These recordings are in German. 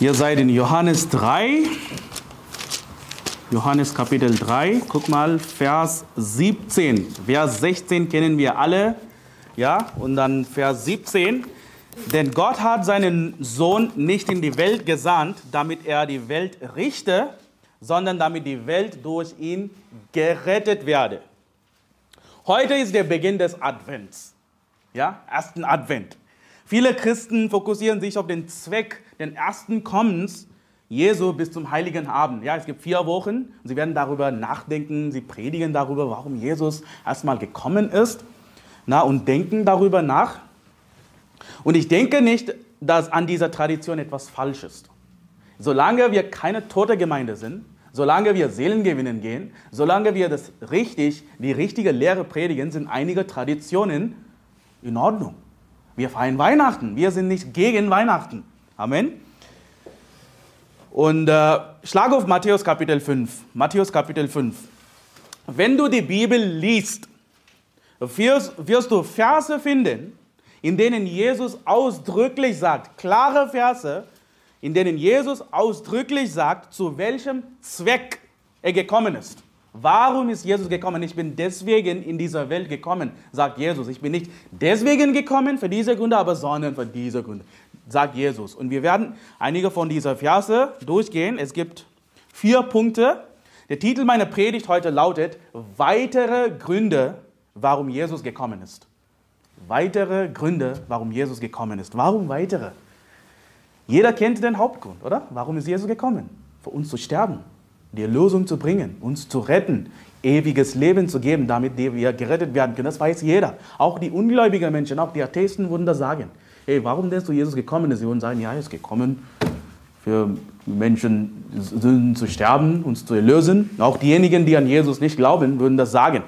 Ihr seid in Johannes 3. Johannes Kapitel 3. Guck mal, Vers 17. Vers 16 kennen wir alle. Ja, und dann Vers 17. Denn Gott hat seinen Sohn nicht in die Welt gesandt, damit er die Welt richte, sondern damit die Welt durch ihn gerettet werde. Heute ist der Beginn des Advents. Ja, ersten Advent. Viele Christen fokussieren sich auf den Zweck den ersten Kommens Jesu bis zum Heiligen Abend. Ja, es gibt vier Wochen. Sie werden darüber nachdenken, sie predigen darüber, warum Jesus erstmal gekommen ist na, und denken darüber nach. Und ich denke nicht, dass an dieser Tradition etwas falsch ist. Solange wir keine tote Gemeinde sind, solange wir Seelen gewinnen gehen, solange wir das richtig, die richtige Lehre predigen, sind einige Traditionen in Ordnung. Wir feiern Weihnachten. Wir sind nicht gegen Weihnachten. Amen. Und äh, schlag auf Matthäus Kapitel 5. Matthäus Kapitel 5. Wenn du die Bibel liest, wirst, wirst du Verse finden, in denen Jesus ausdrücklich sagt, klare Verse, in denen Jesus ausdrücklich sagt, zu welchem Zweck er gekommen ist. Warum ist Jesus gekommen? Ich bin deswegen in dieser Welt gekommen, sagt Jesus. Ich bin nicht deswegen gekommen, für diese Gründe, aber sondern für diese Gründe, sagt Jesus. Und wir werden einige von dieser Verse durchgehen. Es gibt vier Punkte. Der Titel meiner Predigt heute lautet Weitere Gründe, warum Jesus gekommen ist. Weitere Gründe, warum Jesus gekommen ist. Warum weitere? Jeder kennt den Hauptgrund, oder? Warum ist Jesus gekommen? Für uns zu sterben, die Erlösung zu bringen, uns zu retten, ewiges Leben zu geben, damit wir gerettet werden können. Das weiß jeder. Auch die ungläubigen Menschen, auch die Atheisten würden das sagen. Hey, warum denkst du, Jesus gekommen ist? Sie würden sagen, ja, er ist gekommen, für Menschen Sünden zu sterben, uns zu erlösen. Auch diejenigen, die an Jesus nicht glauben, würden das sagen.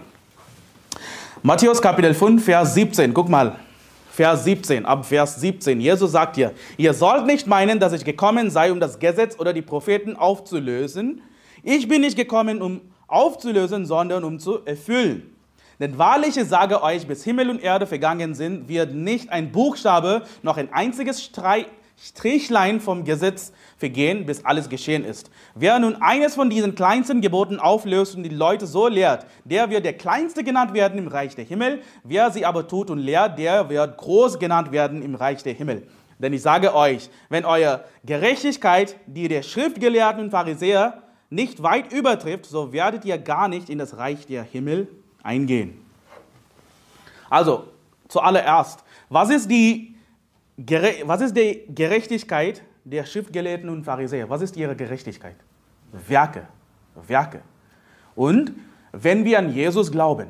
Matthäus Kapitel 5, Vers 17, guck mal. Vers 17, ab Vers 17. Jesus sagt hier, ihr sollt nicht meinen, dass ich gekommen sei, um das Gesetz oder die Propheten aufzulösen. Ich bin nicht gekommen, um aufzulösen, sondern um zu erfüllen. Denn wahrlich, ich sage euch, bis Himmel und Erde vergangen sind, wird nicht ein Buchstabe noch ein einziges Strichlein vom Gesetz vergehen, bis alles geschehen ist. Wer nun eines von diesen kleinsten Geboten auflöst und die Leute so lehrt, der wird der Kleinste genannt werden im Reich der Himmel. Wer sie aber tut und lehrt, der wird groß genannt werden im Reich der Himmel. Denn ich sage euch, wenn eure Gerechtigkeit, die der Schriftgelehrten und Pharisäer nicht weit übertrifft, so werdet ihr gar nicht in das Reich der Himmel eingehen. Also, zuallererst, was ist die was ist die Gerechtigkeit der Schriftgelehrten und Pharisäer? Was ist ihre Gerechtigkeit? Werke. Werke. Und wenn wir an Jesus glauben,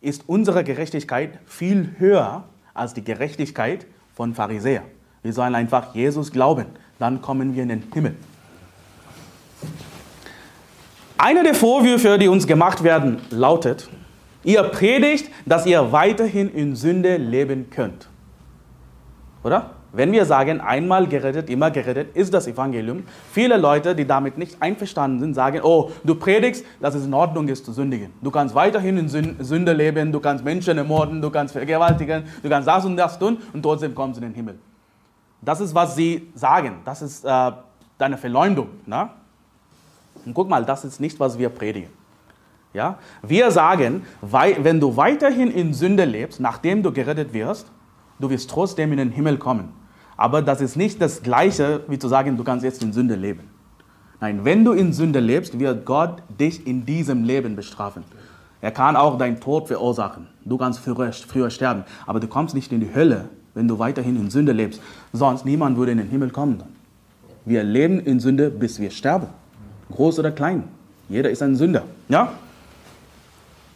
ist unsere Gerechtigkeit viel höher als die Gerechtigkeit von Pharisäern. Wir sollen einfach Jesus glauben, dann kommen wir in den Himmel. Einer der Vorwürfe, die uns gemacht werden, lautet, ihr predigt, dass ihr weiterhin in Sünde leben könnt. Oder? Wenn wir sagen, einmal gerettet, immer gerettet, ist das Evangelium. Viele Leute, die damit nicht einverstanden sind, sagen, oh, du predigst, dass es in Ordnung ist zu sündigen. Du kannst weiterhin in Sünde leben, du kannst Menschen ermorden, du kannst vergewaltigen, du kannst das und das tun und trotzdem kommst du in den Himmel. Das ist, was sie sagen. Das ist äh, deine Verleumdung. Ne? Und guck mal, das ist nicht, was wir predigen. Ja? Wir sagen, wenn du weiterhin in Sünde lebst, nachdem du gerettet wirst, du wirst trotzdem in den Himmel kommen. Aber das ist nicht das Gleiche, wie zu sagen, du kannst jetzt in Sünde leben. Nein, wenn du in Sünde lebst, wird Gott dich in diesem Leben bestrafen. Er kann auch deinen Tod verursachen. Du kannst früher, früher sterben. Aber du kommst nicht in die Hölle, wenn du weiterhin in Sünde lebst. Sonst niemand würde in den Himmel kommen. Wir leben in Sünde, bis wir sterben. Groß oder klein. Jeder ist ein Sünder. Ja?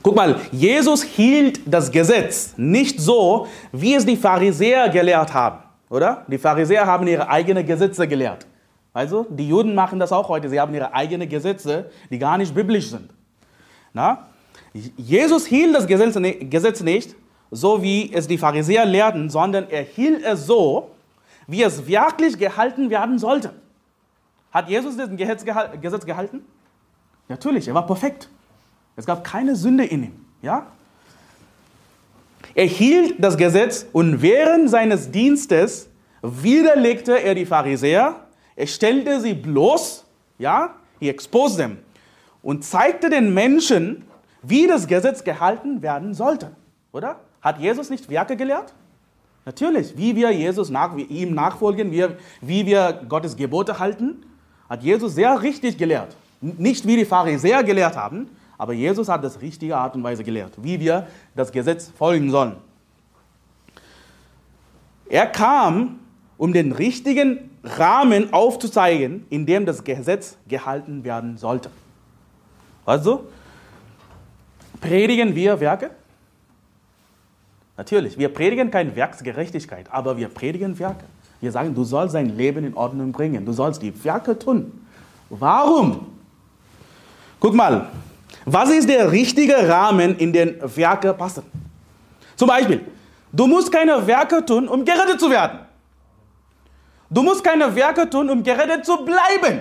Guck mal, Jesus hielt das Gesetz nicht so, wie es die Pharisäer gelehrt haben, oder? Die Pharisäer haben ihre eigenen Gesetze gelehrt. Also, die Juden machen das auch heute. Sie haben ihre eigenen Gesetze, die gar nicht biblisch sind. Na? Jesus hielt das Gesetz nicht, so wie es die Pharisäer lehrten, sondern er hielt es so, wie es wirklich gehalten werden sollte. Hat Jesus das Gesetz gehalten? Natürlich, er war perfekt. Es gab keine Sünde in ihm. Ja? Er hielt das Gesetz und während seines Dienstes widerlegte er die Pharisäer, er stellte sie bloß, ja, he exposed them und zeigte den Menschen, wie das Gesetz gehalten werden sollte. Oder? Hat Jesus nicht Werke gelehrt? Natürlich, wie wir Jesus nach, wie ihm nachfolgen, wie, wie wir Gottes Gebote halten, hat Jesus sehr richtig gelehrt. Nicht wie die Pharisäer gelehrt haben, aber Jesus hat das richtige Art und Weise gelehrt, wie wir das Gesetz folgen sollen. Er kam, um den richtigen Rahmen aufzuzeigen, in dem das Gesetz gehalten werden sollte. Also, predigen wir Werke? Natürlich, wir predigen keine Werksgerechtigkeit, aber wir predigen Werke. Wir sagen, du sollst dein Leben in Ordnung bringen, du sollst die Werke tun. Warum? Guck mal, was ist der richtige Rahmen, in den Werke passen? Zum Beispiel, du musst keine Werke tun, um gerettet zu werden. Du musst keine Werke tun, um gerettet zu bleiben.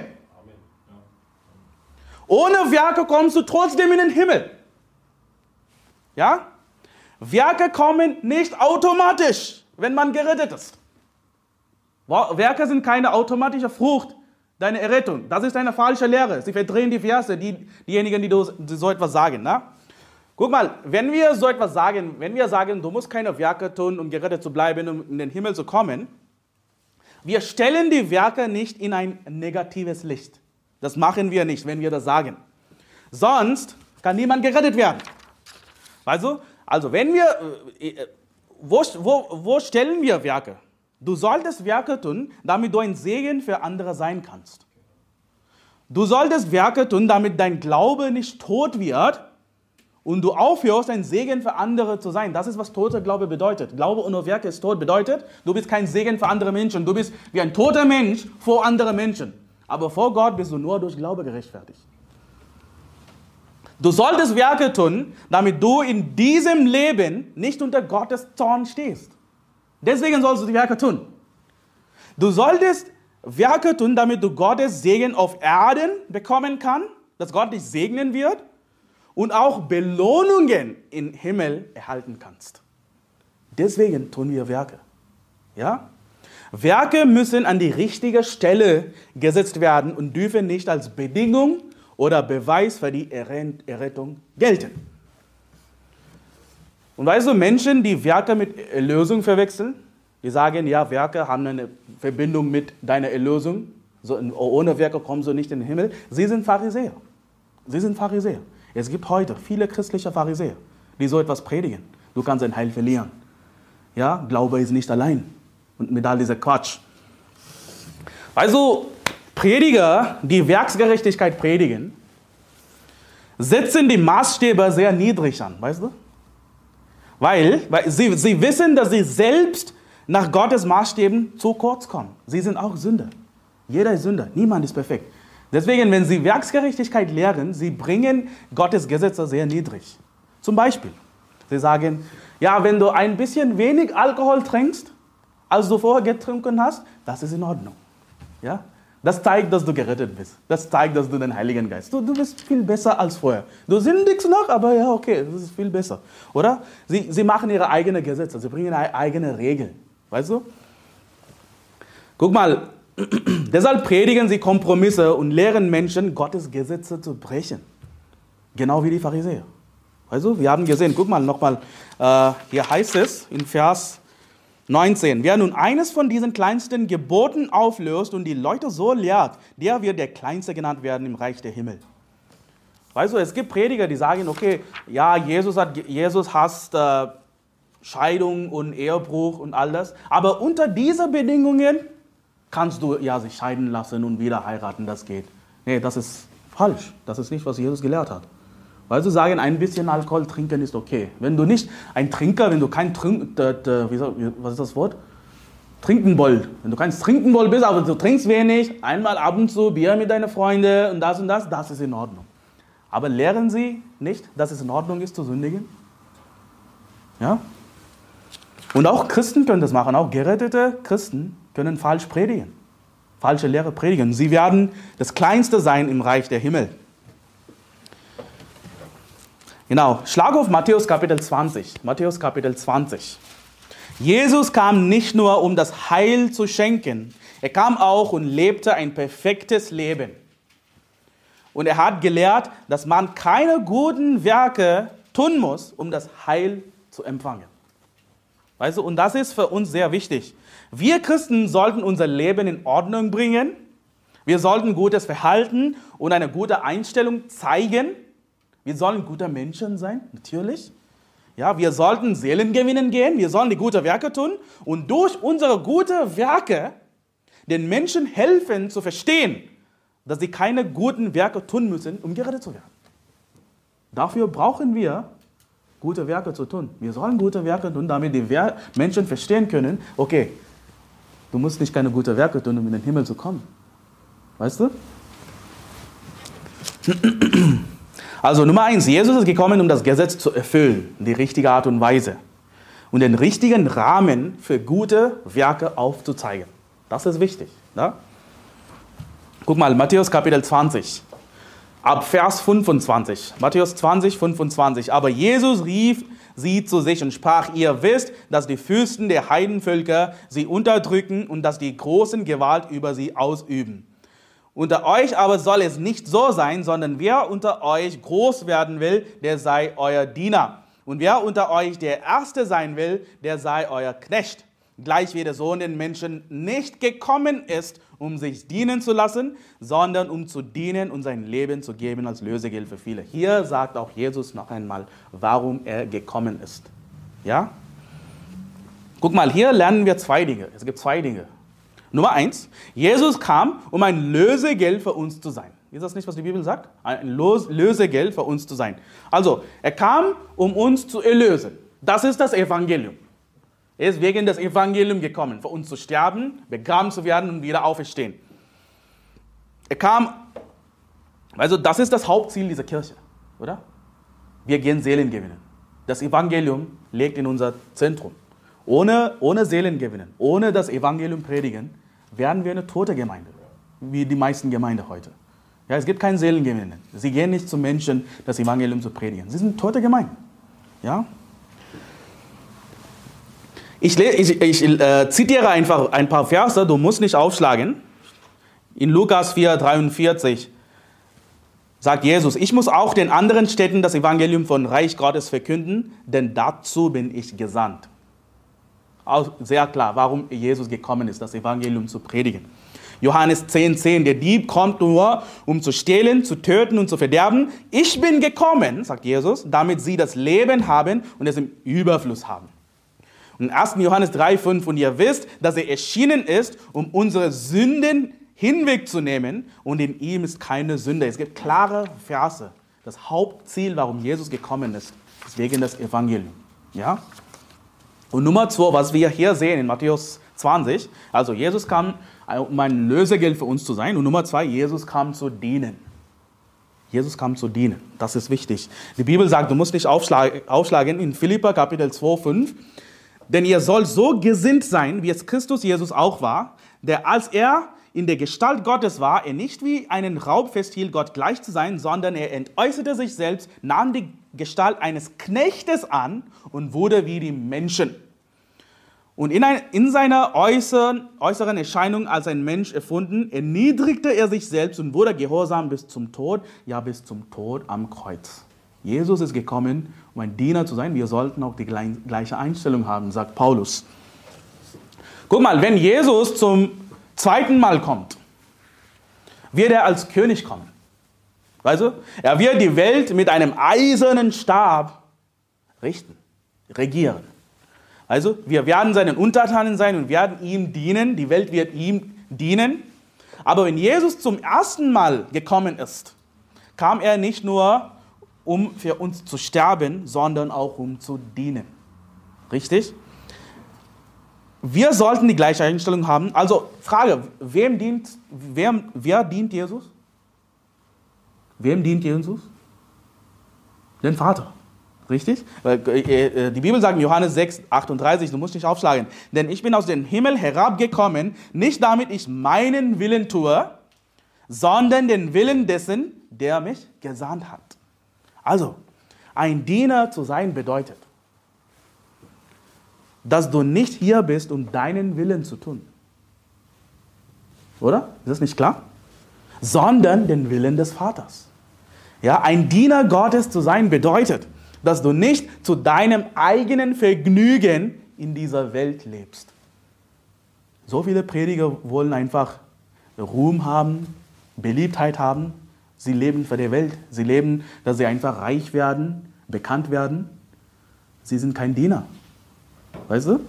Ohne Werke kommst du trotzdem in den Himmel. Ja? Werke kommen nicht automatisch, wenn man gerettet ist. Werke sind keine automatische Frucht deiner Errettung. Das ist eine falsche Lehre. Sie verdrehen die Verse, die, diejenigen, die, so etwas sagen. Ne? Guck mal, wenn wir so etwas sagen, wenn wir sagen, du musst keine Werke tun, um gerettet zu bleiben, um in den Himmel zu kommen, wir stellen die Werke nicht in ein negatives Licht. Das machen wir nicht, wenn wir das sagen. Sonst kann niemand gerettet werden. Also, also wenn wir, äh, äh, wo, wo, wo stellen wir Werke? Du solltest Werke tun, damit du ein Segen für andere sein kannst. Du solltest Werke tun, damit dein Glaube nicht tot wird und du aufhörst, ein Segen für andere zu sein. Das ist, was toter Glaube bedeutet. Glaube ohne Werke ist tot. Bedeutet, du bist kein Segen für andere Menschen. Du bist wie ein toter Mensch vor anderen Menschen. Aber vor Gott bist du nur durch Glaube gerechtfertigt. Du solltest Werke tun, damit du in diesem Leben nicht unter Gottes Zorn stehst. Deswegen sollst du die Werke tun. Du solltest Werke tun, damit du Gottes Segen auf Erden bekommen kannst, dass Gott dich segnen wird und auch Belohnungen im Himmel erhalten kannst. Deswegen tun wir Werke. Ja? Werke müssen an die richtige Stelle gesetzt werden und dürfen nicht als Bedingung oder Beweis für die Errettung gelten. Und weißt du, Menschen, die Werke mit Erlösung verwechseln, die sagen, ja, Werke haben eine Verbindung mit deiner Erlösung, so, ohne Werke kommst du nicht in den Himmel. Sie sind Pharisäer. Sie sind Pharisäer. Es gibt heute viele christliche Pharisäer, die so etwas predigen. Du kannst dein Heil verlieren. Ja, Glaube ist nicht allein. Und mit all dieser Quatsch. Also, Prediger, die Werksgerechtigkeit predigen, setzen die Maßstäbe sehr niedrig an, weißt du? Weil, weil sie, sie wissen, dass sie selbst nach Gottes Maßstäben zu kurz kommen. Sie sind auch Sünder. Jeder ist Sünder. Niemand ist perfekt. Deswegen, wenn sie Werksgerechtigkeit lehren, sie bringen Gottes Gesetze sehr niedrig. Zum Beispiel, sie sagen, ja, wenn du ein bisschen wenig Alkohol trinkst, als du vorher getrunken hast, das ist in Ordnung. Ja? Das zeigt, dass du gerettet bist. Das zeigt, dass du den Heiligen Geist. Du, du bist viel besser als vorher. Du sündigst noch, aber ja, okay, das ist viel besser. Oder? Sie, sie machen ihre eigenen Gesetze, sie bringen eigene Regeln. Weißt du? Guck mal, deshalb predigen sie Kompromisse und lehren Menschen, Gottes Gesetze zu brechen. Genau wie die Pharisäer. Weißt du, wir haben gesehen, guck mal nochmal, äh, hier heißt es in Vers 19. Wer nun eines von diesen kleinsten Geboten auflöst und die Leute so lehrt, der wird der Kleinste genannt werden im Reich der Himmel. Weißt du, es gibt Prediger, die sagen, okay, ja, Jesus, hat, Jesus hasst äh, Scheidung und Ehebruch und all das, aber unter diesen Bedingungen kannst du ja sich scheiden lassen und wieder heiraten, das geht. Nee, das ist falsch. Das ist nicht, was Jesus gelehrt hat. Weil sie sagen, ein bisschen Alkohol trinken ist okay. Wenn du nicht ein Trinker, wenn du kein Trink, was ist das Wort? Trinkenbold. Wenn du kein Trinkenbold bist, aber du trinkst wenig, einmal ab und zu Bier mit deinen Freunden und das und das, das ist in Ordnung. Aber lehren sie nicht, dass es in Ordnung ist zu sündigen? Ja? Und auch Christen können das machen, auch gerettete Christen können falsch predigen, falsche Lehre predigen. Sie werden das Kleinste sein im Reich der Himmel. Genau, schlag auf Matthäus Kapitel 20. Matthäus Kapitel 20. Jesus kam nicht nur, um das Heil zu schenken. Er kam auch und lebte ein perfektes Leben. Und er hat gelehrt, dass man keine guten Werke tun muss, um das Heil zu empfangen. Weißt du, und das ist für uns sehr wichtig. Wir Christen sollten unser Leben in Ordnung bringen. Wir sollten gutes Verhalten und eine gute Einstellung zeigen. Wir sollen gute Menschen sein, natürlich. Ja, wir sollten Seelen gewinnen gehen. Wir sollen die guten Werke tun und durch unsere guten Werke den Menschen helfen zu verstehen, dass sie keine guten Werke tun müssen, um gerettet zu werden. Dafür brauchen wir gute Werke zu tun. Wir sollen gute Werke tun, damit die Menschen verstehen können, okay, du musst nicht keine guten Werke tun, um in den Himmel zu kommen. Weißt du? Also Nummer eins, Jesus ist gekommen, um das Gesetz zu erfüllen, die richtige Art und Weise und den richtigen Rahmen für gute Werke aufzuzeigen. Das ist wichtig. Ne? Guck mal, Matthäus Kapitel 20, ab Vers 25. Matthäus 20, 25. Aber Jesus rief sie zu sich und sprach, ihr wisst, dass die Fürsten der Heidenvölker sie unterdrücken und dass die großen Gewalt über sie ausüben. Unter euch aber soll es nicht so sein, sondern wer unter euch groß werden will, der sei euer Diener. Und wer unter euch der Erste sein will, der sei euer Knecht. Gleich wie der Sohn den Menschen nicht gekommen ist, um sich dienen zu lassen, sondern um zu dienen und sein Leben zu geben als Lösegeld für viele. Hier sagt auch Jesus noch einmal, warum er gekommen ist. Ja? Guck mal, hier lernen wir zwei Dinge. Es gibt zwei Dinge. Nummer eins, Jesus kam, um ein Lösegeld für uns zu sein. Ist das nicht, was die Bibel sagt? Ein Lösegeld für uns zu sein. Also, er kam, um uns zu erlösen. Das ist das Evangelium. Er ist wegen des Evangeliums gekommen, für uns zu sterben, begraben zu werden und wieder auferstehen. Er kam, also das ist das Hauptziel dieser Kirche, oder? Wir gehen Seelen gewinnen. Das Evangelium legt in unser Zentrum. Ohne, ohne Seelen gewinnen, ohne das Evangelium predigen, werden wir eine tote Gemeinde, wie die meisten Gemeinden heute. Ja, es gibt kein Seelengewinnen. Sie gehen nicht zu Menschen, das Evangelium zu predigen. Sie sind tote Gemeinden. Ja? Ich, ich, ich äh, zitiere einfach ein paar Verse, du musst nicht aufschlagen. In Lukas 4, 43 sagt Jesus, ich muss auch den anderen Städten das Evangelium von Reich Gottes verkünden, denn dazu bin ich gesandt sehr klar, warum Jesus gekommen ist, das Evangelium zu predigen. Johannes 10, 10, der Dieb kommt nur, um zu stehlen, zu töten und zu verderben. Ich bin gekommen, sagt Jesus, damit sie das Leben haben und es im Überfluss haben. Und 1. Johannes 3, 5, und ihr wisst, dass er erschienen ist, um unsere Sünden hinwegzunehmen und in ihm ist keine Sünde. Es gibt klare Verse. Das Hauptziel, warum Jesus gekommen ist, ist wegen des Evangeliums. Ja? Und Nummer zwei, was wir hier sehen in Matthäus 20, also Jesus kam, um ein Lösegeld für uns zu sein. Und Nummer zwei, Jesus kam zu dienen. Jesus kam zu dienen. Das ist wichtig. Die Bibel sagt, du musst nicht aufschlagen in Philippa Kapitel 2, 5. Denn ihr sollt so gesinnt sein, wie es Christus Jesus auch war, der als er in der Gestalt Gottes war, er nicht wie einen Raub festhielt, Gott gleich zu sein, sondern er entäußerte sich selbst, nahm die Gestalt eines Knechtes an und wurde wie die Menschen. Und in, ein, in seiner äußeren, äußeren Erscheinung als ein Mensch erfunden, erniedrigte er sich selbst und wurde gehorsam bis zum Tod, ja bis zum Tod am Kreuz. Jesus ist gekommen, um ein Diener zu sein. Wir sollten auch die gleiche Einstellung haben, sagt Paulus. Guck mal, wenn Jesus zum zweiten Mal kommt, wird er als König kommen. Weißt du? Er wird die Welt mit einem eisernen Stab richten, regieren. Also, wir werden seinen Untertanen sein und werden ihm dienen. Die Welt wird ihm dienen. Aber wenn Jesus zum ersten Mal gekommen ist, kam er nicht nur, um für uns zu sterben, sondern auch um zu dienen. Richtig? Wir sollten die gleiche Einstellung haben. Also Frage, wem dient, wer, wer dient Jesus? Wem dient Jesus? Den Vater. Richtig? Äh, äh, die Bibel sagt in Johannes 6, 38, du musst nicht aufschlagen. Denn ich bin aus dem Himmel herabgekommen, nicht damit ich meinen Willen tue, sondern den Willen dessen, der mich gesandt hat. Also, ein Diener zu sein bedeutet, dass du nicht hier bist, um deinen Willen zu tun. Oder? Ist das nicht klar? Sondern den Willen des Vaters. Ja, ein Diener Gottes zu sein bedeutet, dass du nicht zu deinem eigenen Vergnügen in dieser Welt lebst. So viele Prediger wollen einfach Ruhm haben, Beliebtheit haben. Sie leben für die Welt. Sie leben, dass sie einfach reich werden, bekannt werden. Sie sind kein Diener. Weißt du?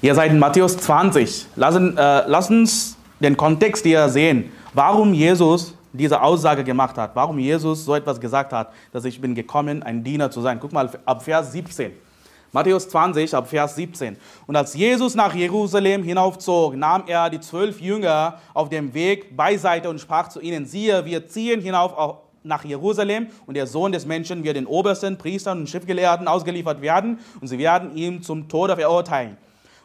Ihr seid in Matthäus 20. Lassen, äh, lass uns den Kontext hier sehen, warum Jesus diese Aussage gemacht hat, warum Jesus so etwas gesagt hat, dass ich bin gekommen, ein Diener zu sein. Guck mal ab Vers 17. Matthäus 20, ab Vers 17. Und als Jesus nach Jerusalem hinaufzog, nahm er die zwölf Jünger auf dem Weg beiseite und sprach zu ihnen, siehe, wir ziehen hinauf nach Jerusalem und der Sohn des Menschen wird den obersten Priestern und Schriftgelehrten ausgeliefert werden und sie werden ihn zum Tode verurteilen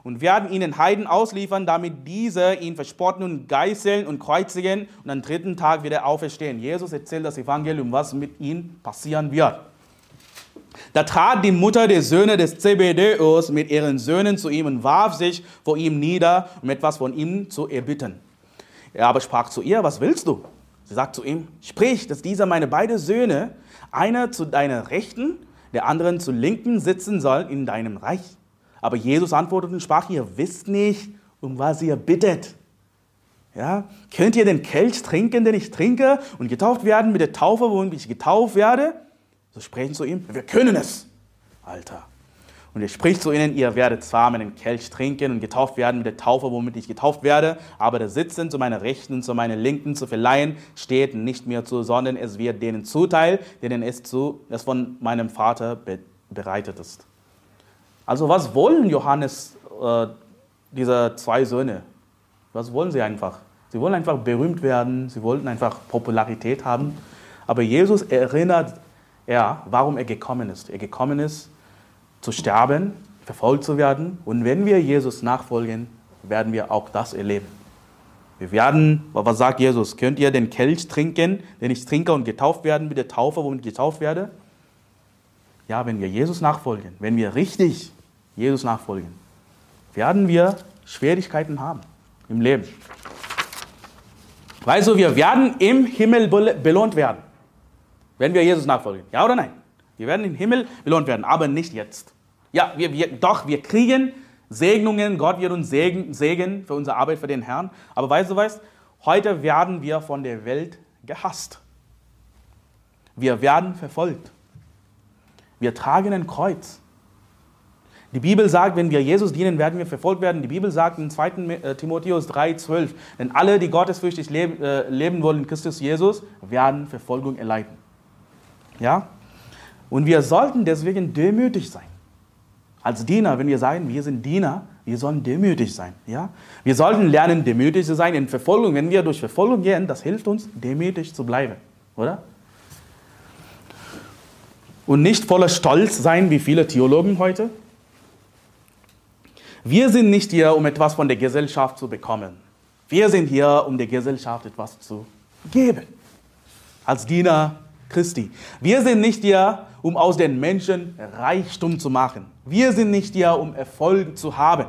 und werden ihn den Heiden ausliefern, damit diese ihn verspotten und geißeln und kreuzigen und am dritten Tag wieder auferstehen. Jesus erzählt das Evangelium, was mit ihm passieren wird. Da trat die Mutter der Söhne des Zebedeus mit ihren Söhnen zu ihm und warf sich vor ihm nieder, um etwas von ihm zu erbitten. Er aber sprach zu ihr, was willst du? Sie sagt zu ihm, sprich, dass dieser meine beiden Söhne, einer zu deiner Rechten, der anderen zu Linken sitzen soll in deinem Reich. Aber Jesus antwortete und sprach, ihr wisst nicht, um was ihr bittet. Ja? Könnt ihr den Kelch trinken, den ich trinke, und getauft werden mit der Taufe, womit ich getauft werde? So sprechen zu ihm, wir können es, Alter. Und er spricht zu ihnen, ihr werdet zwar meinen Kelch trinken und getauft werden mit der Taufe, womit ich getauft werde, aber der Sitzen zu meiner Rechten und zu meiner Linken zu verleihen, steht nicht mir zu, sondern es wird denen zuteil, denen es, zu, es von meinem Vater be bereitet ist. Also was wollen Johannes, äh, diese zwei Söhne? Was wollen sie einfach? Sie wollen einfach berühmt werden, sie wollten einfach Popularität haben. Aber Jesus erinnert er, warum er gekommen ist. Er gekommen ist, zu sterben, verfolgt zu werden. Und wenn wir Jesus nachfolgen, werden wir auch das erleben. Wir werden, was sagt Jesus? Könnt ihr den Kelch trinken, den ich trinke und getauft werden mit der Taufe, womit ich getauft werde? Ja, wenn wir Jesus nachfolgen, wenn wir richtig Jesus nachfolgen, werden wir Schwierigkeiten haben im Leben. Weißt du, wir werden im Himmel belohnt werden. Wenn wir Jesus nachfolgen. Ja oder nein? Wir werden im Himmel belohnt werden, aber nicht jetzt. Ja, wir, wir, doch, wir kriegen Segnungen. Gott wird uns Segen, Segen für unsere Arbeit für den Herrn. Aber weißt du was? Heute werden wir von der Welt gehasst. Wir werden verfolgt. Wir tragen ein Kreuz. Die Bibel sagt, wenn wir Jesus dienen, werden wir verfolgt werden. Die Bibel sagt in 2. Äh, Timotheus 3,12, denn alle, die gottesfürchtig leben, äh, leben wollen in Christus Jesus, werden Verfolgung erleiden. Ja? Und wir sollten deswegen demütig sein. Als Diener, wenn wir sagen, wir sind Diener, wir sollen demütig sein. Ja? Wir sollten lernen, demütig zu sein in Verfolgung. Wenn wir durch Verfolgung gehen, das hilft uns, demütig zu bleiben. Oder? Und nicht voller Stolz sein, wie viele Theologen heute. Wir sind nicht hier, um etwas von der Gesellschaft zu bekommen. Wir sind hier, um der Gesellschaft etwas zu geben. Als Diener Christi. Wir sind nicht hier, um aus den Menschen Reichtum zu machen. Wir sind nicht hier, um Erfolg zu haben.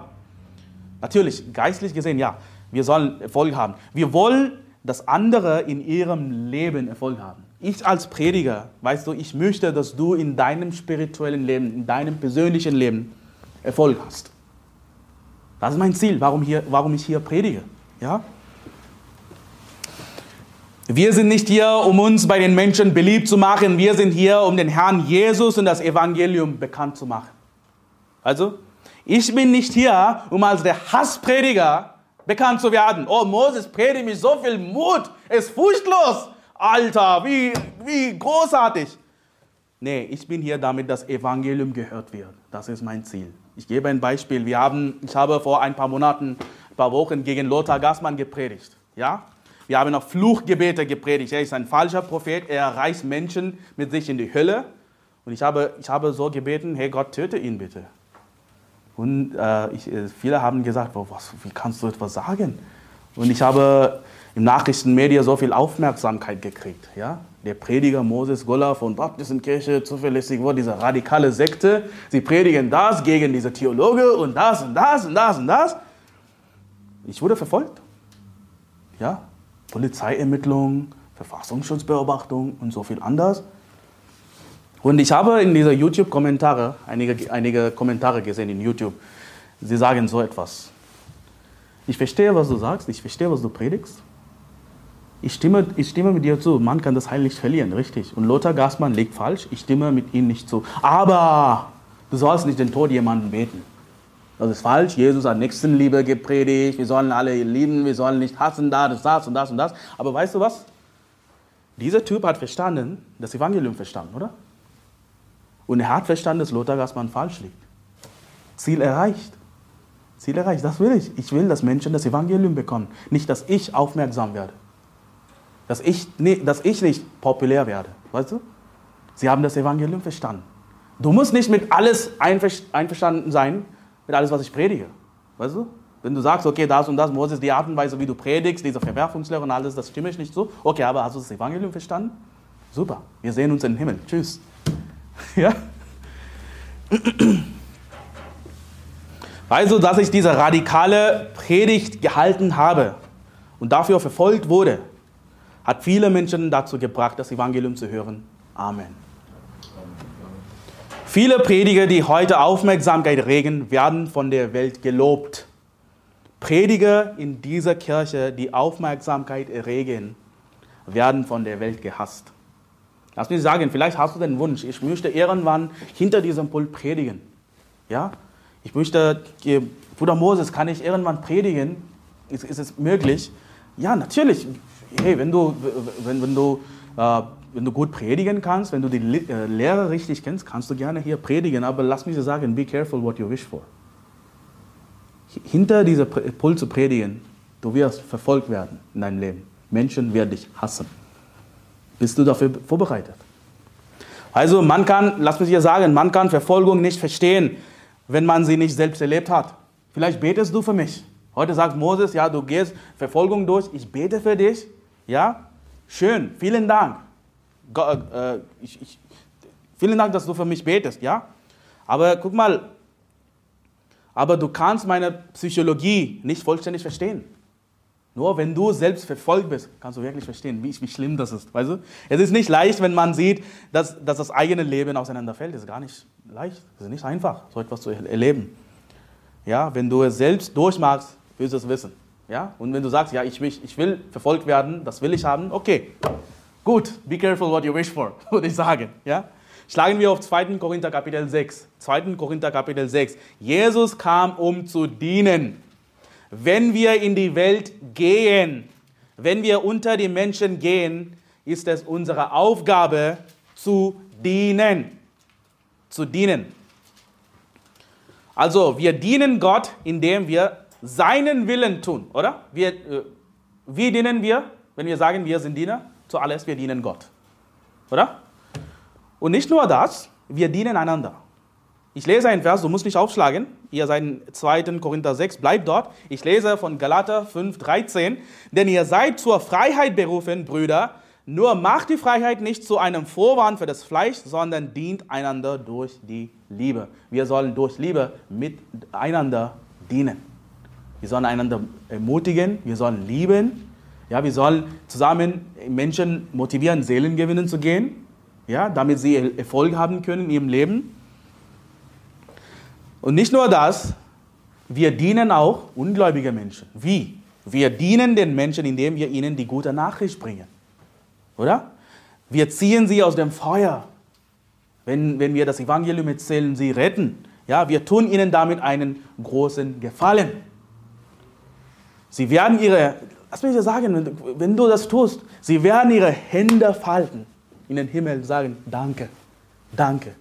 Natürlich, geistlich gesehen, ja, wir sollen Erfolg haben. Wir wollen, dass andere in ihrem Leben Erfolg haben. Ich als Prediger, weißt du, ich möchte, dass du in deinem spirituellen Leben, in deinem persönlichen Leben Erfolg hast. Das ist mein Ziel, warum, hier, warum ich hier predige. Ja? Wir sind nicht hier, um uns bei den Menschen beliebt zu machen. Wir sind hier, um den Herrn Jesus und das Evangelium bekannt zu machen. Also, ich bin nicht hier, um als der Hassprediger bekannt zu werden. Oh, Moses predigt mit so viel Mut. Ist furchtlos. Alter, wie, wie großartig. Nee, ich bin hier, damit das Evangelium gehört wird. Das ist mein Ziel. Ich gebe ein Beispiel. Wir haben, ich habe vor ein paar Monaten, ein paar Wochen gegen Lothar Gassmann gepredigt. Ja? Wir haben auch Fluchgebete gepredigt. Er ist ein falscher Prophet. Er reißt Menschen mit sich in die Hölle. Und ich habe, ich habe so gebeten, hey Gott, töte ihn bitte. Und äh, ich, äh, viele haben gesagt, was, wie kannst du etwas sagen? Und ich habe im Nachrichtenmedia so viel Aufmerksamkeit gekriegt. Ja? Der Prediger Moses Golla von Baptistenkirche, zuverlässig wurde diese radikale Sekte. Sie predigen das gegen diese Theologe und das und das und das und das. Ich wurde verfolgt. Ja? Polizeiermittlung, Verfassungsschutzbeobachtung und so viel anders. Und ich habe in dieser YouTube-Kommentare einige, einige Kommentare gesehen in YouTube. Sie sagen so etwas. Ich verstehe, was du sagst, ich verstehe, was du predigst. Ich stimme, ich stimme mit dir zu, man kann das Heil nicht verlieren, richtig. Und Lothar Gassmann liegt falsch, ich stimme mit ihm nicht zu. Aber du sollst nicht den Tod jemanden beten. Das ist falsch. Jesus hat Nächstenliebe gepredigt. Wir sollen alle lieben, wir sollen nicht hassen, das, das und das und das. Aber weißt du was? Dieser Typ hat verstanden, das Evangelium verstanden, oder? Und er hat verstanden, dass Lothar Gassmann falsch liegt. Ziel erreicht. Ziel erreicht, das will ich. Ich will, dass Menschen das Evangelium bekommen. Nicht, dass ich aufmerksam werde. Dass ich, dass ich nicht populär werde. Weißt du? Sie haben das Evangelium verstanden. Du musst nicht mit alles einverstanden sein, mit alles, was ich predige. Weißt du? Wenn du sagst, okay, das und das, Moses, die Art und Weise, wie du predigst, diese Verwerfungslehre und alles, das stimme ich nicht so. Okay, aber hast du das Evangelium verstanden? Super, wir sehen uns im Himmel. Tschüss. Ja? Also, dass ich diese radikale Predigt gehalten habe und dafür verfolgt wurde, hat viele Menschen dazu gebracht, das Evangelium zu hören. Amen. Viele Prediger, die heute Aufmerksamkeit regen, werden von der Welt gelobt. Prediger in dieser Kirche, die Aufmerksamkeit erregen, werden von der Welt gehasst. Lass mich sagen, vielleicht hast du den Wunsch, ich möchte irgendwann hinter diesem Pult predigen. Ja? Ich möchte, Bruder Moses, kann ich irgendwann predigen? Ist, ist es möglich? Ja, natürlich. Hey, wenn du, wenn, wenn du, äh, wenn du gut predigen kannst, wenn du die äh, Lehre richtig kennst, kannst du gerne hier predigen. Aber lass mich sagen, be careful what you wish for. Hinter dieser Pult zu predigen, du wirst verfolgt werden in deinem Leben. Menschen werden dich hassen. Bist du dafür vorbereitet? Also man kann, lass mich hier sagen, man kann Verfolgung nicht verstehen, wenn man sie nicht selbst erlebt hat. Vielleicht betest du für mich. Heute sagt Moses, ja, du gehst Verfolgung durch, ich bete für dich. Ja, schön, vielen Dank. Äh, ich, ich, vielen Dank, dass du für mich betest, ja. Aber guck mal, aber du kannst meine Psychologie nicht vollständig verstehen. Nur wenn du selbst verfolgt bist, kannst du wirklich verstehen, wie, wie schlimm das ist. Weißt du? Es ist nicht leicht, wenn man sieht, dass, dass das eigene Leben auseinanderfällt. Es ist gar nicht leicht. Es ist nicht einfach, so etwas zu erleben. Ja, wenn du es selbst durchmachst, willst du es wissen. Ja? Und wenn du sagst, ja, ich will, ich will verfolgt werden, das will ich haben, okay. Gut, be careful what you wish for, würde ich sagen. Ja? Schlagen wir auf 2. Korinther Kapitel 6. 2. Korinther Kapitel 6. Jesus kam, um zu dienen wenn wir in die Welt gehen, wenn wir unter die Menschen gehen, ist es unsere Aufgabe zu dienen. Zu dienen. Also wir dienen Gott, indem wir seinen Willen tun, oder? Wir, äh, wie dienen wir, wenn wir sagen, wir sind Diener? Zuallererst, wir dienen Gott, oder? Und nicht nur das, wir dienen einander. Ich lese einen Vers, du musst nicht aufschlagen. Ihr seid in 2. Korinther 6, bleibt dort. Ich lese von Galater 5, 13. Denn ihr seid zur Freiheit berufen, Brüder. Nur macht die Freiheit nicht zu einem Vorwand für das Fleisch, sondern dient einander durch die Liebe. Wir sollen durch Liebe miteinander dienen. Wir sollen einander ermutigen, wir sollen lieben. Ja, wir sollen zusammen Menschen motivieren, Seelengewinnen zu gehen, ja, damit sie Erfolg haben können in ihrem Leben. Und nicht nur das, wir dienen auch ungläubige Menschen. Wie? Wir dienen den Menschen, indem wir ihnen die gute Nachricht bringen. Oder? Wir ziehen sie aus dem Feuer. Wenn, wenn wir das Evangelium erzählen, sie retten. Ja, wir tun ihnen damit einen großen Gefallen. Sie werden ihre, lass mich das sagen, wenn du das tust, sie werden ihre Hände falten in den Himmel und sagen, danke, danke.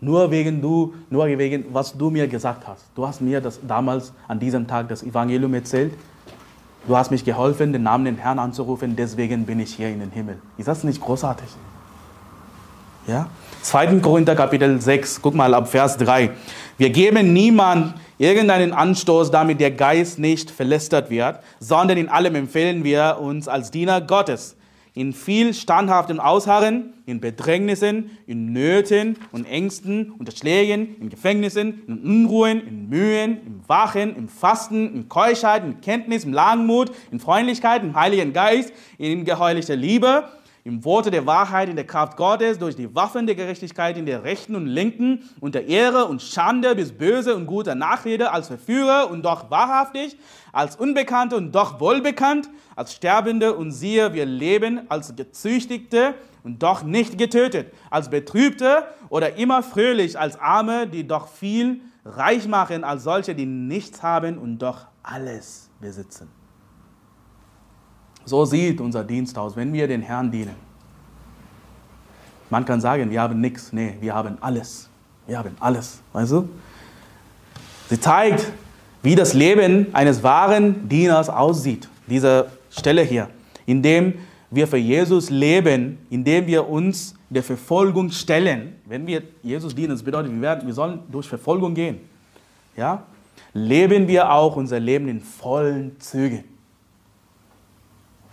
Nur wegen du, nur wegen was du mir gesagt hast. Du hast mir das damals an diesem Tag das Evangelium erzählt. Du hast mich geholfen, den Namen des Herrn anzurufen, deswegen bin ich hier in den Himmel. Ist das nicht großartig? Ja? 2. Korinther Kapitel 6, guck mal ab Vers 3. Wir geben niemand irgendeinen Anstoß, damit der Geist nicht verlästert wird, sondern in allem empfehlen wir uns als Diener Gottes. In viel standhaftem Ausharren, in Bedrängnissen, in Nöten und Ängsten, unter Schlägen, in Gefängnissen, in Unruhen, in Mühen, im Wachen, im Fasten, in Keuschheit, in Kenntnis, im Langmut, in Freundlichkeit, im Heiligen Geist, in geheulicher Liebe, im Worte der Wahrheit, in der Kraft Gottes, durch die Waffen der Gerechtigkeit in der rechten und linken, unter Ehre und Schande bis böse und guter Nachrede, als Verführer und doch wahrhaftig, als Unbekannte und doch wohlbekannt, als Sterbende und siehe, wir leben, als Gezüchtigte und doch nicht getötet, als Betrübte oder immer fröhlich, als Arme, die doch viel reich machen, als solche, die nichts haben und doch alles besitzen. So sieht unser Dienst aus, wenn wir den Herrn dienen. Man kann sagen, wir haben nichts. Nee, wir haben alles. Wir haben alles. Weißt du? Sie zeigt, wie das Leben eines wahren Dieners aussieht. Diese Stelle hier, indem wir für Jesus leben, indem wir uns der Verfolgung stellen. Wenn wir Jesus dienen, das bedeutet, wir, werden, wir sollen durch Verfolgung gehen. Ja? Leben wir auch unser Leben in vollen Zügen.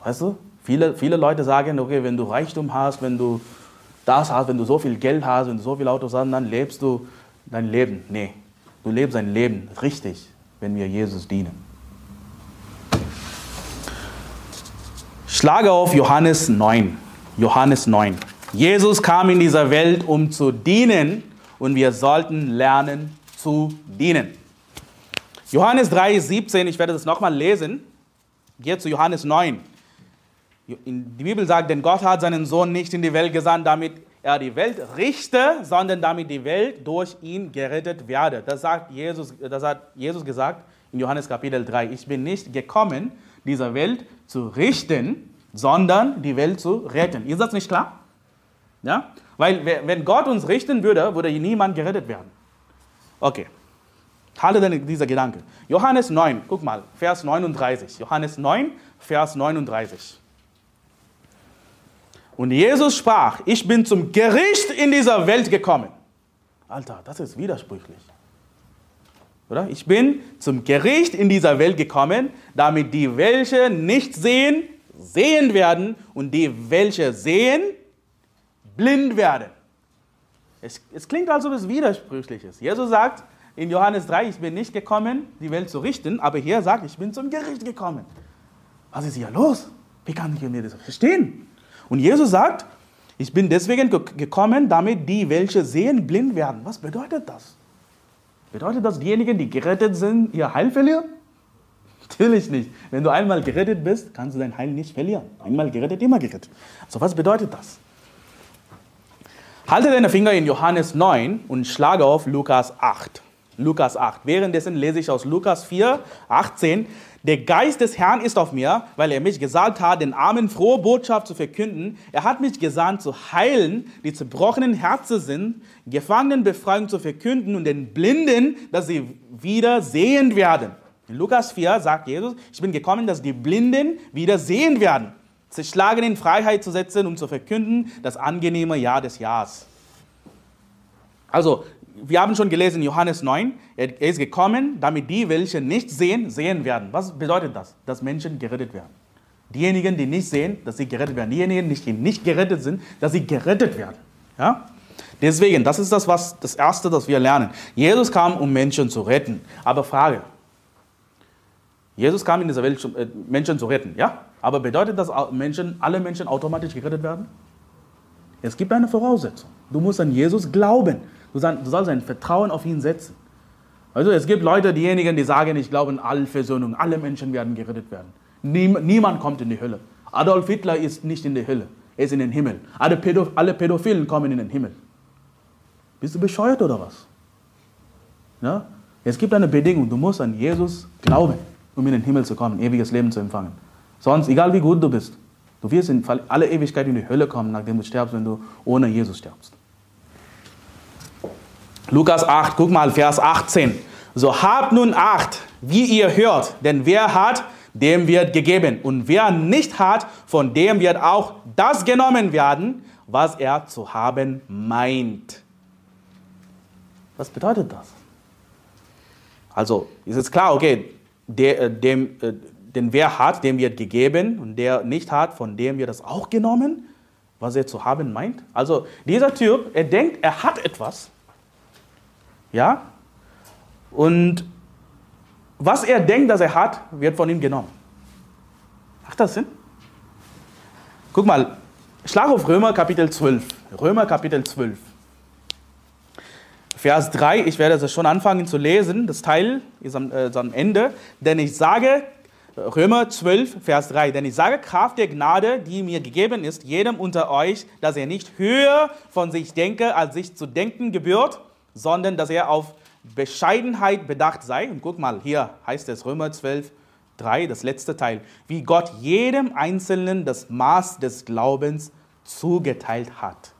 Weißt du? Viele, viele Leute sagen, okay, wenn du Reichtum hast, wenn du das hast, wenn du so viel Geld hast, wenn du so viele Autos hast, dann lebst du dein Leben. Nee, du lebst dein Leben richtig, wenn wir Jesus dienen. Schlage auf Johannes 9. Johannes 9. Jesus kam in dieser Welt, um zu dienen und wir sollten lernen zu dienen. Johannes 3, 17, ich werde das nochmal lesen. Geht zu Johannes 9. Die Bibel sagt, denn Gott hat seinen Sohn nicht in die Welt gesandt, damit er die Welt richte, sondern damit die Welt durch ihn gerettet werde. Das, sagt Jesus, das hat Jesus gesagt in Johannes Kapitel 3. Ich bin nicht gekommen, diese Welt zu richten, sondern die Welt zu retten. Ist das nicht klar? Ja? Weil wenn Gott uns richten würde, würde niemand gerettet werden. Okay. Halte dann dieser Gedanke. Johannes 9, guck mal, Vers 39. Johannes 9, Vers 39. Und Jesus sprach, ich bin zum Gericht in dieser Welt gekommen. Alter, das ist widersprüchlich. Oder? Ich bin zum Gericht in dieser Welt gekommen, damit die, welche nicht sehen, sehen werden und die, welche sehen, blind werden. Es, es klingt also etwas Widersprüchliches. Jesus sagt in Johannes 3, ich bin nicht gekommen, die Welt zu richten, aber hier sagt, ich bin zum Gericht gekommen. Was ist hier los? Wie kann ich mir das verstehen? Und Jesus sagt, ich bin deswegen gekommen, damit die, welche sehen, blind werden. Was bedeutet das? Bedeutet das, diejenigen, die gerettet sind, ihr Heil verlieren? Natürlich nicht. Wenn du einmal gerettet bist, kannst du dein Heil nicht verlieren. Einmal gerettet, immer gerettet. Also was bedeutet das? Halte deine Finger in Johannes 9 und schlage auf Lukas 8. Lukas 8. Währenddessen lese ich aus Lukas 4, 18. Der Geist des Herrn ist auf mir, weil er mich gesandt hat, den Armen frohe Botschaft zu verkünden. Er hat mich gesandt, zu heilen, die zerbrochenen Herzen sind, Gefangenen Befreiung zu verkünden und den Blinden, dass sie wieder sehen werden. In Lukas 4 sagt Jesus, ich bin gekommen, dass die Blinden wieder sehen werden, zerschlagen in Freiheit zu setzen, um zu verkünden das angenehme Jahr des Jahres. Also wir haben schon gelesen Johannes 9, er ist gekommen, damit die, welche nicht sehen, sehen werden. Was bedeutet das? Dass Menschen gerettet werden. Diejenigen, die nicht sehen, dass sie gerettet werden. Diejenigen, die nicht gerettet sind, dass sie gerettet werden. Ja? Deswegen, das ist das, was, das Erste, das wir lernen. Jesus kam, um Menschen zu retten. Aber Frage, Jesus kam in dieser Welt, um äh, Menschen zu retten. Ja? Aber bedeutet das, Menschen, alle Menschen automatisch gerettet werden? Es gibt eine Voraussetzung. Du musst an Jesus glauben. Du sollst ein Vertrauen auf ihn setzen. Also es gibt Leute, diejenigen, die sagen, ich glaube an Allversöhnung, alle Menschen werden gerettet werden. Niemand kommt in die Hölle. Adolf Hitler ist nicht in der Hölle, er ist in den Himmel. Alle, Pädoph alle Pädophilen kommen in den Himmel. Bist du bescheuert oder was? Ja? Es gibt eine Bedingung, du musst an Jesus glauben, um in den Himmel zu kommen, ewiges Leben zu empfangen. Sonst, egal wie gut du bist, du wirst in alle Ewigkeit in die Hölle kommen, nachdem du stirbst, wenn du ohne Jesus stirbst. Lukas 8, guck mal, Vers 18. So habt nun Acht, wie ihr hört, denn wer hat, dem wird gegeben. Und wer nicht hat, von dem wird auch das genommen werden, was er zu haben meint. Was bedeutet das? Also ist es klar, okay, der, äh, dem, äh, denn wer hat, dem wird gegeben, und der nicht hat, von dem wird das auch genommen, was er zu haben meint. Also dieser Typ, er denkt, er hat etwas, ja, und was er denkt, dass er hat, wird von ihm genommen. Macht das Sinn? Guck mal, schlag auf Römer Kapitel 12. Römer Kapitel 12. Vers 3, ich werde es schon anfangen zu lesen, das Teil ist am, äh, am Ende. Denn ich sage, Römer 12, Vers 3, denn ich sage Kraft der Gnade, die mir gegeben ist, jedem unter euch, dass er nicht höher von sich denke, als sich zu denken gebührt, sondern dass er auf Bescheidenheit bedacht sei. Und guck mal, hier heißt es Römer 12, 3, das letzte Teil, wie Gott jedem Einzelnen das Maß des Glaubens zugeteilt hat.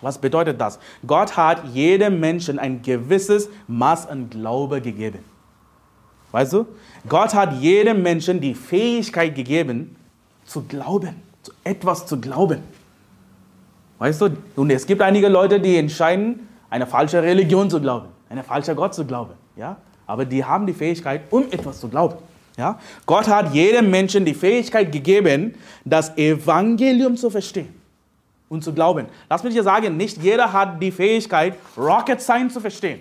Was bedeutet das? Gott hat jedem Menschen ein gewisses Maß an Glaube gegeben. Weißt du? Gott hat jedem Menschen die Fähigkeit gegeben, zu glauben, zu etwas zu glauben. Weißt du? Und es gibt einige Leute, die entscheiden, eine falsche Religion zu glauben, eine falsche Gott zu glauben. Ja? Aber die haben die Fähigkeit, um etwas zu glauben. Ja? Gott hat jedem Menschen die Fähigkeit gegeben, das Evangelium zu verstehen und zu glauben. Lass mich dir sagen, nicht jeder hat die Fähigkeit, Rocket Science zu verstehen.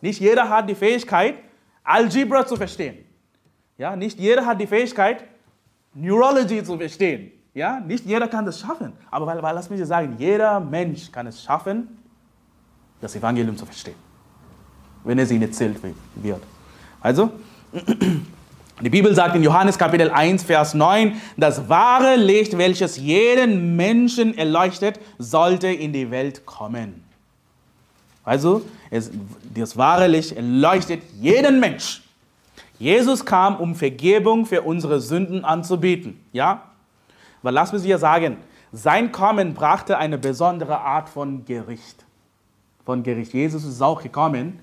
Nicht jeder hat die Fähigkeit, Algebra zu verstehen. Ja, nicht jeder hat die Fähigkeit, Neurology zu verstehen. Ja, nicht jeder kann das schaffen. Aber weil, weil, lass mich dir sagen, jeder Mensch kann es schaffen, das Evangelium zu verstehen. Wenn es ihnen erzählt wird. Also, Die Bibel sagt in Johannes Kapitel 1, Vers 9, das wahre Licht, welches jeden Menschen erleuchtet, sollte in die Welt kommen. Also, es, das wahre Licht erleuchtet jeden Mensch. Jesus kam, um Vergebung für unsere Sünden anzubieten. Ja? Weil lass mich dir sagen, sein Kommen brachte eine besondere Art von Gericht. Von Gericht. Jesus ist auch gekommen,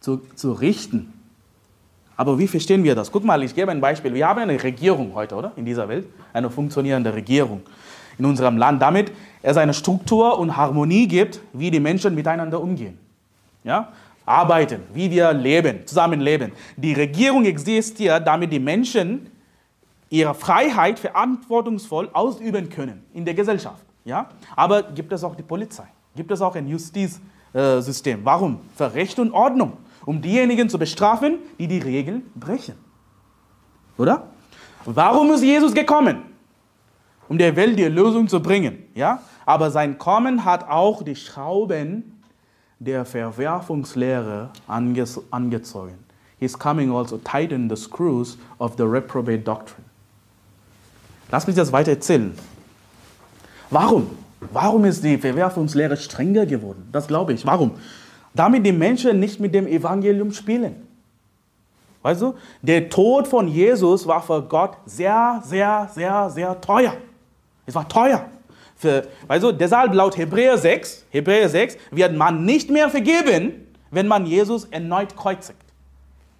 zu, zu richten. Aber wie verstehen wir das? Guck mal, ich gebe ein Beispiel. Wir haben eine Regierung heute, oder? In dieser Welt. Eine funktionierende Regierung in unserem Land, damit es eine Struktur und Harmonie gibt, wie die Menschen miteinander umgehen. Ja? Arbeiten, wie wir leben, zusammenleben. Die Regierung existiert, damit die Menschen ihre Freiheit verantwortungsvoll ausüben können in der Gesellschaft. Ja? Aber gibt es auch die Polizei? Gibt es auch ein Justizsystem? Warum? Für Recht und Ordnung um diejenigen zu bestrafen, die die Regeln brechen. Oder? Warum ist Jesus gekommen? Um der Welt die Lösung zu bringen. Ja? Aber sein Kommen hat auch die Schrauben der Verwerfungslehre ange angezogen. His coming also tightened the screws of the reprobate doctrine. Lass mich das weiter erzählen. Warum? Warum ist die Verwerfungslehre strenger geworden? Das glaube ich. Warum? damit die Menschen nicht mit dem Evangelium spielen. Weißt du, der Tod von Jesus war für Gott sehr, sehr, sehr, sehr teuer. Es war teuer. Für, weißt du, deshalb laut Hebräer 6, Hebräer 6 wird man nicht mehr vergeben, wenn man Jesus erneut kreuzigt.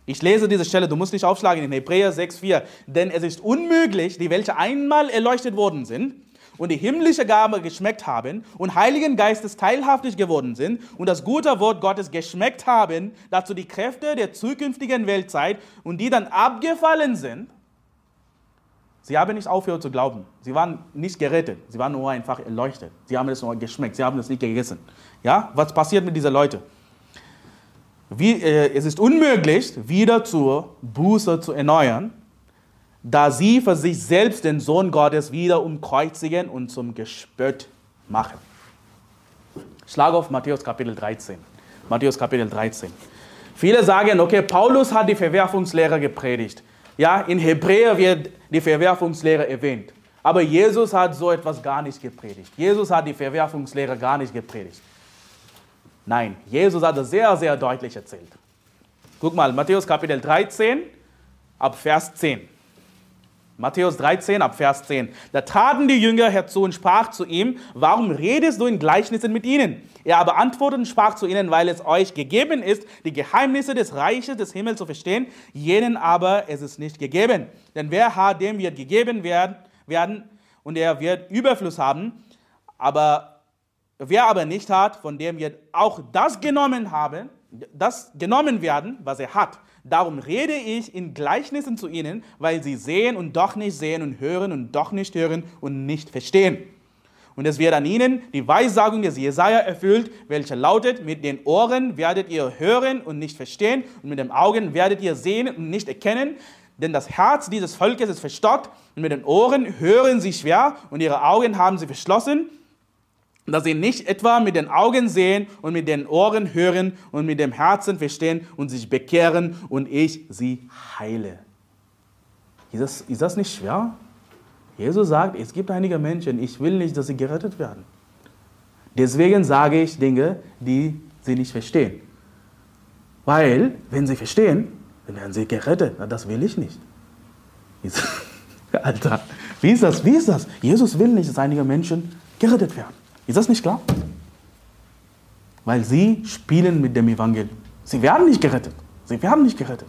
Ich lese diese Stelle, du musst nicht aufschlagen in Hebräer 6, 4. Denn es ist unmöglich, die welche einmal erleuchtet worden sind, und die himmlische Gabe geschmeckt haben und Heiligen Geistes teilhaftig geworden sind und das gute Wort Gottes geschmeckt haben, dazu die Kräfte der zukünftigen Weltzeit und die dann abgefallen sind, sie haben nicht aufgehört zu glauben. Sie waren nicht gerettet, sie waren nur einfach erleuchtet. Sie haben es nur geschmeckt, sie haben es nicht gegessen. Ja, was passiert mit diesen Leuten? Wie, äh, es ist unmöglich, wieder zur Buße zu erneuern, da sie für sich selbst den Sohn Gottes wieder umkreuzigen und zum Gespött machen. Schlag auf Matthäus Kapitel 13. Matthäus Kapitel 13. Viele sagen, okay, Paulus hat die Verwerfungslehre gepredigt. Ja, in Hebräer wird die Verwerfungslehre erwähnt. Aber Jesus hat so etwas gar nicht gepredigt. Jesus hat die Verwerfungslehre gar nicht gepredigt. Nein, Jesus hat es sehr, sehr deutlich erzählt. Guck mal, Matthäus Kapitel 13, ab Vers 10. Matthäus 13 ab Vers 10. Da traten die Jünger herzu und sprach zu ihm, warum redest du in Gleichnissen mit ihnen? Er aber antwortete und sprach zu ihnen, weil es euch gegeben ist, die Geheimnisse des Reiches des Himmels zu verstehen, jenen aber es ist nicht gegeben. Denn wer hat, dem wird gegeben werden, werden und er wird Überfluss haben, aber wer aber nicht hat, von dem wird auch das genommen haben, das genommen werden, was er hat. Darum rede ich in Gleichnissen zu ihnen, weil sie sehen und doch nicht sehen und hören und doch nicht hören und nicht verstehen. Und es wird an ihnen die Weissagung des Jesaja erfüllt, welche lautet: Mit den Ohren werdet ihr hören und nicht verstehen, und mit den Augen werdet ihr sehen und nicht erkennen. Denn das Herz dieses Volkes ist verstockt, und mit den Ohren hören sie schwer, und ihre Augen haben sie verschlossen, dass sie nicht etwa mit den Augen sehen und mit den Ohren hören und mit dem Herzen verstehen und sich bekehren und ich sie heile. Ist das, ist das nicht schwer? Jesus sagt, es gibt einige Menschen, ich will nicht, dass sie gerettet werden. Deswegen sage ich Dinge, die sie nicht verstehen. Weil, wenn sie verstehen, dann werden sie gerettet. Na, das will ich nicht. Alter, wie ist das? Wie ist das? Jesus will nicht, dass einige Menschen gerettet werden. Ist das nicht klar? Weil sie spielen mit dem Evangelium. Sie werden nicht gerettet. Sie werden nicht gerettet.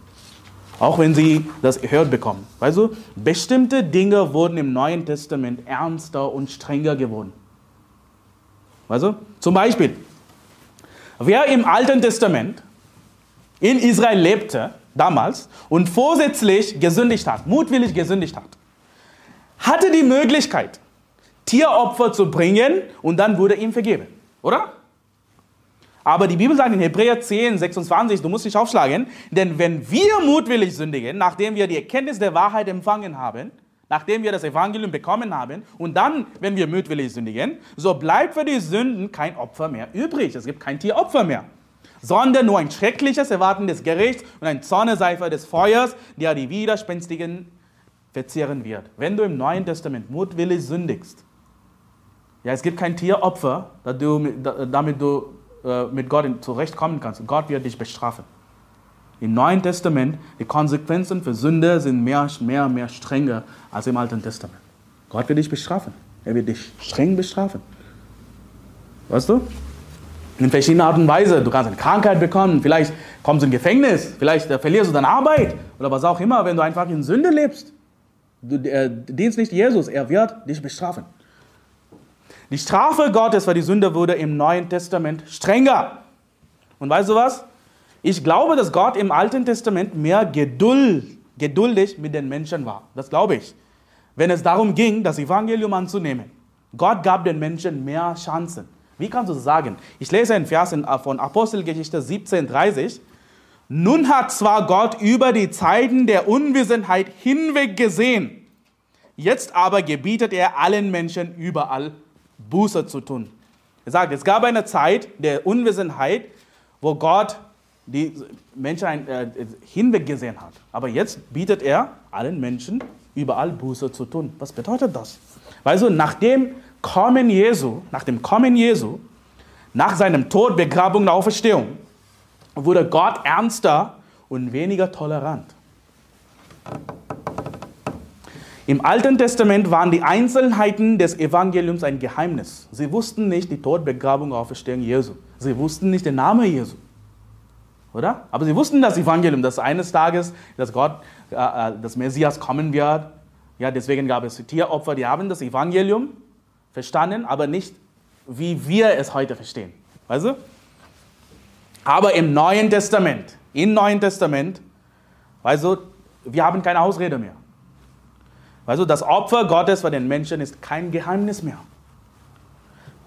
Auch wenn sie das gehört bekommen. Weißt du, bestimmte Dinge wurden im Neuen Testament ernster und strenger geworden. Weißt du? Zum Beispiel, wer im Alten Testament in Israel lebte, damals, und vorsätzlich gesündigt hat, mutwillig gesündigt hat, hatte die Möglichkeit, Tieropfer zu bringen und dann wurde ihm vergeben. Oder? Aber die Bibel sagt in Hebräer 10, 26, du musst dich aufschlagen, denn wenn wir mutwillig sündigen, nachdem wir die Erkenntnis der Wahrheit empfangen haben, nachdem wir das Evangelium bekommen haben, und dann, wenn wir mutwillig sündigen, so bleibt für die Sünden kein Opfer mehr übrig. Es gibt kein Tieropfer mehr, sondern nur ein schreckliches Erwarten des Gerichts und ein Zorneseifer des Feuers, der die Widerspenstigen verzehren wird. Wenn du im Neuen Testament mutwillig sündigst, ja, es gibt kein Tieropfer, damit du äh, mit Gott zurechtkommen kannst. Gott wird dich bestrafen. Im Neuen Testament, die Konsequenzen für Sünde sind mehr, mehr, mehr strenger als im Alten Testament. Gott wird dich bestrafen. Er wird dich streng bestrafen. Weißt du? In verschiedenen Art und Weise. Du kannst eine Krankheit bekommen, vielleicht kommst du in Gefängnis, vielleicht äh, verlierst du deine Arbeit oder was auch immer, wenn du einfach in Sünde lebst. Du äh, dienst nicht Jesus, er wird dich bestrafen. Die Strafe Gottes für die Sünde wurde im Neuen Testament strenger. Und weißt du was? Ich glaube, dass Gott im Alten Testament mehr Geduld, geduldig mit den Menschen war. Das glaube ich. Wenn es darum ging, das Evangelium anzunehmen. Gott gab den Menschen mehr Chancen. Wie kannst du sagen? Ich lese einen Vers von Apostelgeschichte 17,30. Nun hat zwar Gott über die Zeiten der Unwissenheit hinweg gesehen, jetzt aber gebietet er allen Menschen überall Buße zu tun. Er sagt, es gab eine Zeit der Unwissenheit, wo Gott die Menschen äh, hinweg gesehen hat. Aber jetzt bietet er allen Menschen überall Buße zu tun. Was bedeutet das? Weißt du, nach dem Kommen Jesu, nach dem Kommen Jesu, nach seinem Tod, Begrabung und Auferstehung, wurde Gott ernster und weniger tolerant. Im Alten Testament waren die Einzelheiten des Evangeliums ein Geheimnis. Sie wussten nicht die Tod, Begrabung, Auferstehung Jesu. Sie wussten nicht den Namen Jesu. Oder? Aber sie wussten das Evangelium, dass eines Tages, dass Gott, äh, äh, das Messias kommen wird. Ja, deswegen gab es Tieropfer, die haben das Evangelium verstanden, aber nicht wie wir es heute verstehen. Weißt du? Aber im Neuen Testament, im Neuen Testament, weißt du, wir haben keine Ausrede mehr. Also das Opfer Gottes für den Menschen ist kein Geheimnis mehr.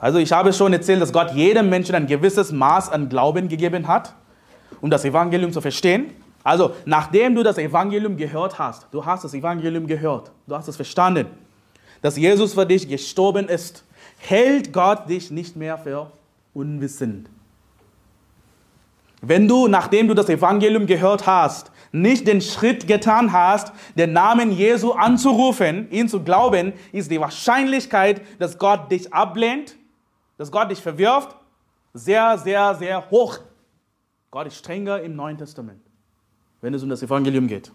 Also ich habe schon erzählt, dass Gott jedem Menschen ein gewisses Maß an Glauben gegeben hat, um das Evangelium zu verstehen. Also nachdem du das Evangelium gehört hast, du hast das Evangelium gehört, du hast es verstanden, dass Jesus für dich gestorben ist, hält Gott dich nicht mehr für unwissend. Wenn du, nachdem du das Evangelium gehört hast, nicht den Schritt getan hast, den Namen Jesu anzurufen, ihn zu glauben, ist die Wahrscheinlichkeit, dass Gott dich ablehnt, dass Gott dich verwirft, sehr, sehr, sehr hoch. Gott ist strenger im Neuen Testament, wenn es um das Evangelium geht.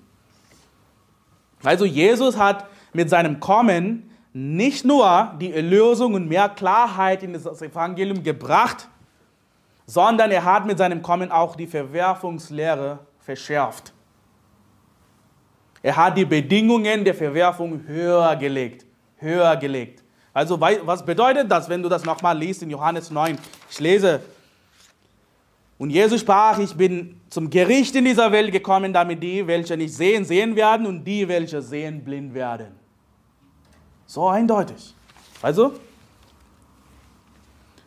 Also Jesus hat mit seinem Kommen nicht nur die Erlösung und mehr Klarheit in das Evangelium gebracht, sondern er hat mit seinem Kommen auch die Verwerfungslehre verschärft. Er hat die Bedingungen der Verwerfung höher gelegt. Höher gelegt. Also was bedeutet das, wenn du das nochmal liest in Johannes 9? Ich lese Und Jesus sprach, ich bin zum Gericht in dieser Welt gekommen, damit die, welche nicht sehen, sehen werden und die, welche sehen, blind werden. So eindeutig. Also,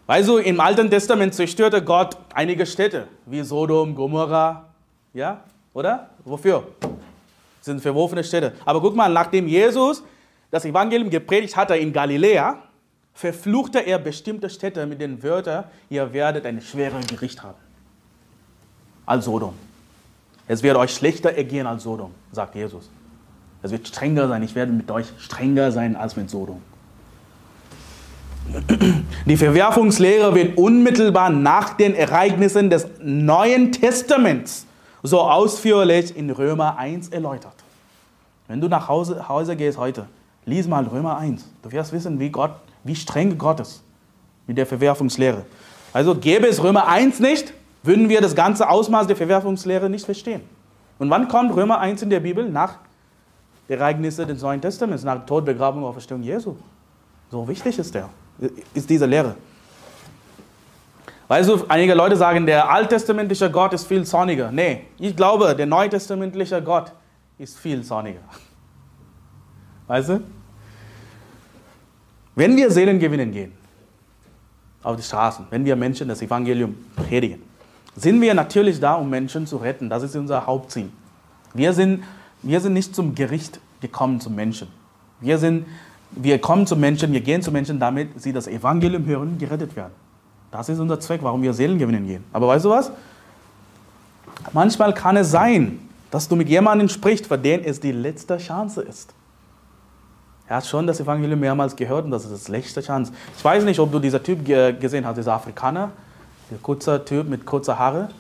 also im Alten Testament zerstörte Gott einige Städte, wie Sodom, Gomorra, ja, oder? Wofür? Sind verworfene Städte. Aber guck mal, nachdem Jesus das Evangelium gepredigt hatte in Galiläa, verfluchte er bestimmte Städte mit den Wörtern, ihr werdet ein schweres Gericht haben. Als Sodom. Es wird euch schlechter ergehen als Sodom, sagt Jesus. Es wird strenger sein. Ich werde mit euch strenger sein als mit Sodom. Die Verwerfungslehre wird unmittelbar nach den Ereignissen des Neuen Testaments so ausführlich in Römer 1 erläutert. Wenn du nach Hause, Hause gehst heute, lies mal Römer 1. Du wirst wissen, wie, Gott, wie streng Gott ist mit der Verwerfungslehre. Also gäbe es Römer 1 nicht, würden wir das ganze Ausmaß der Verwerfungslehre nicht verstehen. Und wann kommt Römer 1 in der Bibel? Nach Ereignisse des Neuen Testaments, nach Tod, Begrabung und Auferstehung Jesu. So wichtig ist der, ist diese Lehre. Weißt du, einige Leute sagen, der alttestamentliche Gott ist viel zorniger. Nee, ich glaube, der neutestamentliche Gott ist viel zorniger. Weißt du? Wenn wir Seelen gewinnen gehen, auf die Straßen, wenn wir Menschen das Evangelium predigen, sind wir natürlich da, um Menschen zu retten. Das ist unser Hauptziel. Wir sind wir sind nicht zum Gericht gekommen zum Menschen. Wir, sind, wir kommen zu Menschen, wir gehen zu Menschen, damit sie das Evangelium hören, gerettet werden. Das ist unser Zweck, warum wir Seelen gewinnen gehen. Aber weißt du was? Manchmal kann es sein, dass du mit jemandem sprichst, für den es die letzte Chance ist. Er hat schon das Evangelium mehrmals gehört und das ist die letzte Chance. Ich weiß nicht, ob du dieser Typ gesehen hast, dieser Afrikaner, der kurze Typ mit kurzer Haare.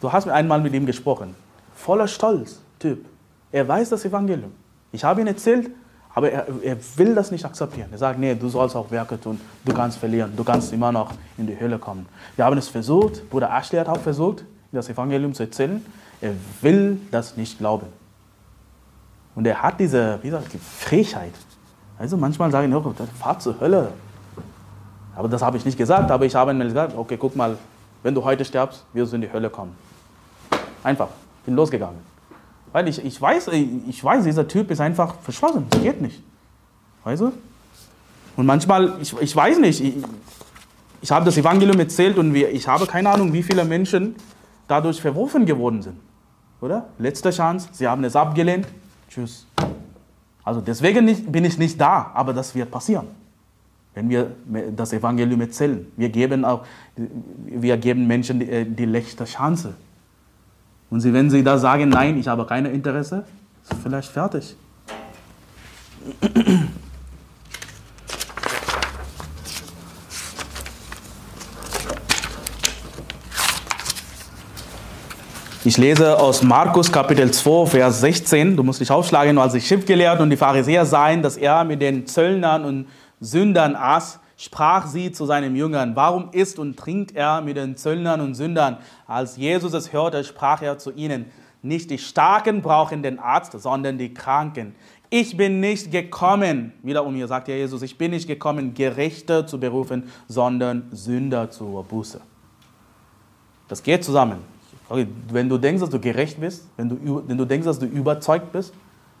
Du hast einmal mit ihm gesprochen. Voller Stolz. Typ. Er weiß das Evangelium. Ich habe ihn erzählt, aber er, er, will das nicht akzeptieren. Er sagt, nee, du sollst auch Werke tun, du kannst verlieren, du kannst immer noch in die Hölle kommen. Wir haben es versucht, Bruder Ashley hat auch versucht, das Evangelium zu erzählen. Er will das nicht glauben. Und er hat diese, wie gesagt, die Frechheit. Also manchmal sagen oh, fahr zur Hölle. Aber das habe ich nicht gesagt, aber ich habe ihm gesagt, okay, guck mal, wenn du heute stirbst, wirst du in die Hölle kommen. Einfach, bin losgegangen. Weil ich, ich, weiß, ich weiß, dieser Typ ist einfach verschlossen. Das geht nicht. Weißt du? Und manchmal, ich, ich weiß nicht, ich, ich habe das Evangelium erzählt und wir, ich habe keine Ahnung, wie viele Menschen dadurch verworfen geworden sind. Oder? Letzte Chance, sie haben es abgelehnt. Tschüss. Also deswegen nicht, bin ich nicht da, aber das wird passieren. Wenn wir das Evangelium erzählen. Wir geben, auch, wir geben Menschen die, die letzte Chance. Und sie, wenn sie da sagen, nein, ich habe kein Interesse, ist vielleicht fertig. Ich lese aus Markus Kapitel 2, Vers 16. Du musst dich aufschlagen, als die Schriftgelehrten und die Pharisäer sahen, dass er mit den Zöllnern und Sündern aß, sprach sie zu seinen Jüngern, warum isst und trinkt er mit den Zöllnern und Sündern? Als Jesus es hörte, sprach er zu ihnen, nicht die Starken brauchen den Arzt, sondern die Kranken. Ich bin nicht gekommen, wiederum hier sagt ja Jesus, ich bin nicht gekommen, Gerechte zu berufen, sondern Sünder zur Buße. Das geht zusammen. Wenn du denkst, dass du gerecht bist, wenn du, wenn du denkst, dass du überzeugt bist,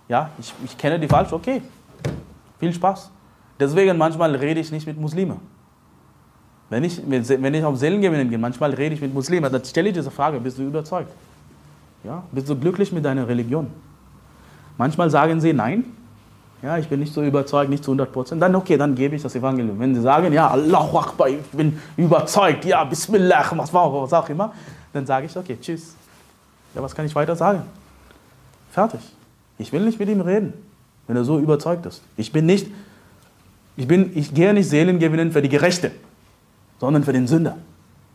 ja, ich, ich kenne die falsch, okay, viel Spaß. Deswegen manchmal rede ich nicht mit Muslimen. Wenn ich, wenn ich auf Seelengewinnen gehe, manchmal rede ich mit Muslimen, dann stelle ich diese Frage, bist du überzeugt? Ja, bist du glücklich mit deiner Religion? Manchmal sagen sie nein, ja, ich bin nicht so überzeugt, nicht zu 100 Prozent. Dann okay, dann gebe ich das Evangelium. Wenn sie sagen, ja, Allahu Akbar, ich bin überzeugt, ja, Bismillah, was, was auch immer, dann sage ich, okay, tschüss. Ja, was kann ich weiter sagen? Fertig. Ich will nicht mit ihm reden, wenn er so überzeugt ist. Ich bin nicht ich, bin, ich gehe nicht Seelen gewinnen für die Gerechte, sondern für den Sünder,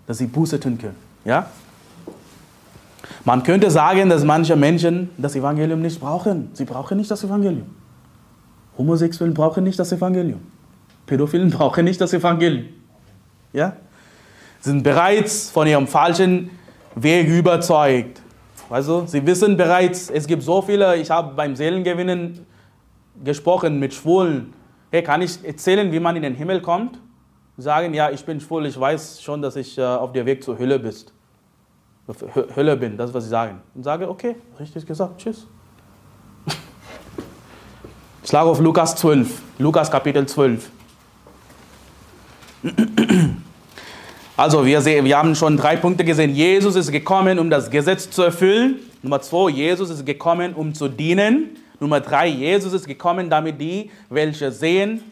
dass sie Buße tun können. Ja? Man könnte sagen, dass manche Menschen das Evangelium nicht brauchen. Sie brauchen nicht das Evangelium. Homosexuellen brauchen nicht das Evangelium. Pädophilen brauchen nicht das Evangelium. Ja? Sie sind bereits von ihrem falschen Weg überzeugt. Also, sie wissen bereits, es gibt so viele, ich habe beim Seelengewinnen gesprochen mit Schwulen, hey, kann ich erzählen, wie man in den Himmel kommt? Sagen, ja, ich bin schwul, ich weiß schon, dass ich äh, auf der Weg zur Hölle bist. Hölle bin, das ist, was sie sagen. Und sage, okay, richtig gesagt, tschüss. Ich schlage auf Lukas 12, Lukas Kapitel 12. Also wir, sehen, wir haben schon drei Punkte gesehen. Jesus ist gekommen, um das Gesetz zu erfüllen. Nummer zwei, Jesus ist gekommen, um zu dienen. Nummer drei, Jesus ist gekommen, damit die, welche sehen,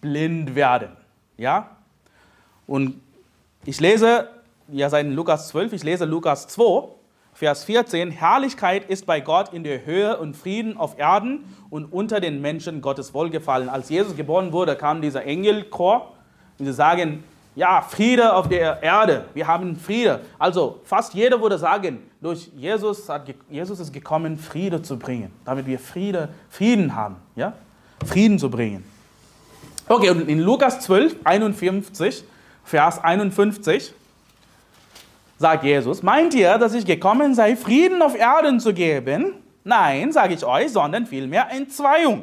blind werden. Ja? Und ich lese, ja, seit Lukas 12, ich lese Lukas 2, Vers 14. Herrlichkeit ist bei Gott in der Höhe und Frieden auf Erden und unter den Menschen Gottes Wohlgefallen. Als Jesus geboren wurde, kam dieser Engelchor und sie sagen, ja, Friede auf der Erde, wir haben Friede. Also fast jeder würde sagen, durch Jesus, hat, Jesus ist gekommen, Friede zu bringen, damit wir Friede, Frieden haben, ja? Frieden zu bringen. Okay, und in Lukas 12, 51, Vers 51, sagt Jesus, meint ihr, dass ich gekommen sei, Frieden auf Erden zu geben? Nein, sage ich euch, sondern vielmehr Entzweiung.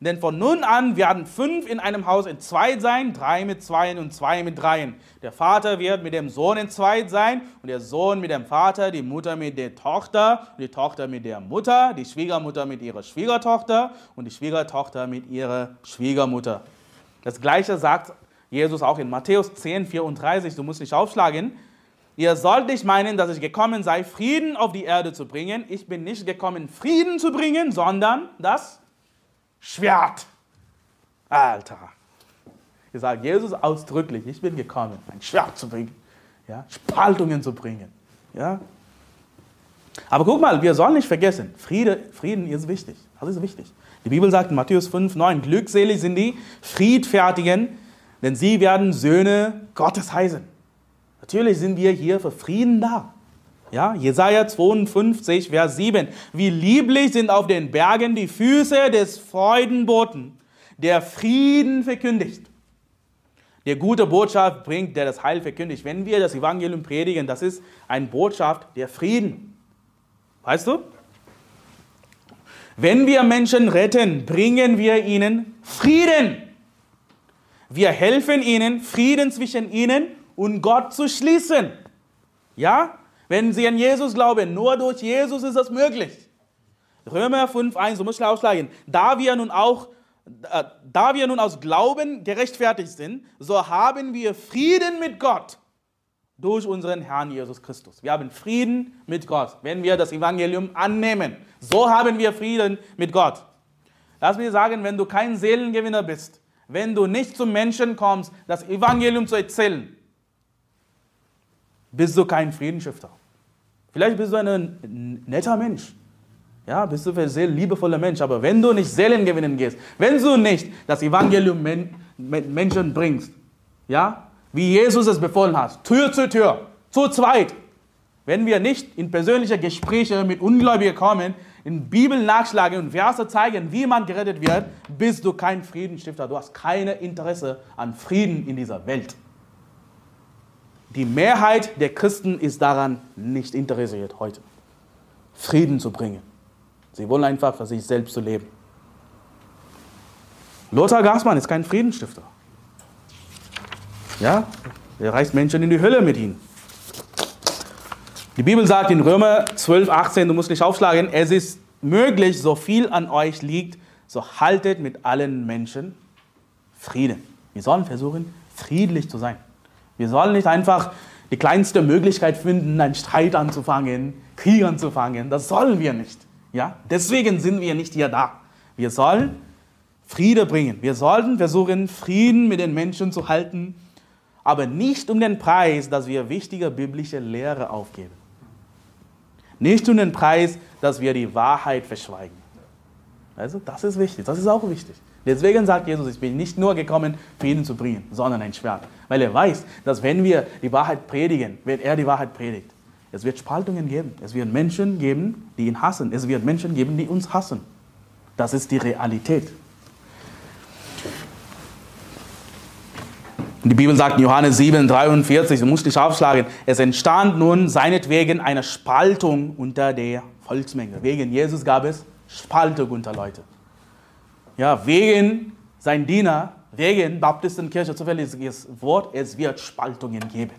Denn von nun an werden fünf in einem Haus entzweit sein, drei mit zweien und zwei mit dreien. Der Vater wird mit dem Sohn entzweit sein und der Sohn mit dem Vater, die Mutter mit der Tochter die Tochter mit der Mutter, die Schwiegermutter mit ihrer Schwiegertochter und die Schwiegertochter mit ihrer Schwiegermutter. Das gleiche sagt Jesus auch in Matthäus 10, 34, du musst nicht aufschlagen. Ihr sollt nicht meinen, dass ich gekommen sei, Frieden auf die Erde zu bringen. Ich bin nicht gekommen, Frieden zu bringen, sondern das Schwert. Alter. Ich sage Jesus ausdrücklich, ich bin gekommen, ein Schwert zu bringen, ja, Spaltungen zu bringen. Ja. Aber guck mal, wir sollen nicht vergessen, Friede, Frieden ist wichtig. Das ist wichtig. Die Bibel sagt in Matthäus 5, 9, glückselig sind die Friedfertigen, denn sie werden Söhne Gottes heißen. Natürlich sind wir hier für Frieden da. Ja, Jesaja 52, Vers 7. Wie lieblich sind auf den Bergen die Füße des Freudenboten, der Frieden verkündigt. Der gute Botschaft bringt, der das Heil verkündigt. Wenn wir das Evangelium predigen, das ist eine Botschaft der Frieden. Weißt du? Wenn wir Menschen retten, bringen wir ihnen Frieden. Wir helfen ihnen, Frieden zwischen ihnen und Gott zu schließen. Ja? Wenn sie an Jesus glauben, nur durch Jesus ist das möglich. Römer 5,1, so muss ich ausschlagen. Da wir nun auch, äh, da wir nun aus Glauben gerechtfertigt sind, so haben wir Frieden mit Gott durch unseren Herrn Jesus Christus. Wir haben Frieden mit Gott, wenn wir das Evangelium annehmen. So haben wir Frieden mit Gott. Lass mich sagen, wenn du kein Seelengewinner bist, wenn du nicht zum Menschen kommst, das Evangelium zu erzählen, bist du kein Friedensstifter. Vielleicht bist du ein netter Mensch. Ja, bist du ein sehr liebevoller Mensch. Aber wenn du nicht Seelen gewinnen gehst, wenn du nicht das Evangelium mit Menschen bringst, ja, wie Jesus es befohlen hat, Tür zu Tür, zu zweit, wenn wir nicht in persönliche Gespräche mit Ungläubigen kommen, in Bibel nachschlagen und Verse zeigen, wie man gerettet wird, bist du kein Friedensstifter. Du hast kein Interesse an Frieden in dieser Welt. Die Mehrheit der Christen ist daran nicht interessiert heute, Frieden zu bringen. Sie wollen einfach für sich selbst zu leben. Lothar Gassmann ist kein Friedensstifter. Ja, er reißt Menschen in die Hölle mit ihnen. Die Bibel sagt in Römer 12, 18, du musst nicht aufschlagen, es ist möglich, so viel an euch liegt, so haltet mit allen Menschen Frieden. Wir sollen versuchen, friedlich zu sein. Wir sollen nicht einfach die kleinste Möglichkeit finden, einen Streit anzufangen, Krieg anzufangen. Das sollen wir nicht. Ja? Deswegen sind wir nicht hier da. Wir sollen Friede bringen. Wir sollten versuchen, Frieden mit den Menschen zu halten, aber nicht um den Preis, dass wir wichtige biblische Lehre aufgeben. Nicht um den Preis, dass wir die Wahrheit verschweigen. Also, das ist wichtig. Das ist auch wichtig. Deswegen sagt Jesus, ich bin nicht nur gekommen, Frieden zu bringen, sondern ein Schwert. Weil er weiß, dass wenn wir die Wahrheit predigen, wenn er die Wahrheit predigt, es wird Spaltungen geben. Es wird Menschen geben, die ihn hassen. Es wird Menschen geben, die uns hassen. Das ist die Realität. Die Bibel sagt in Johannes 7, 43, du musst dich aufschlagen, es entstand nun seinetwegen eine Spaltung unter der Volksmenge. Wegen Jesus gab es Spaltung unter Leute ja, wegen sein Diener, wegen Baptistenkirche, zufälliges Wort, es wird Spaltungen geben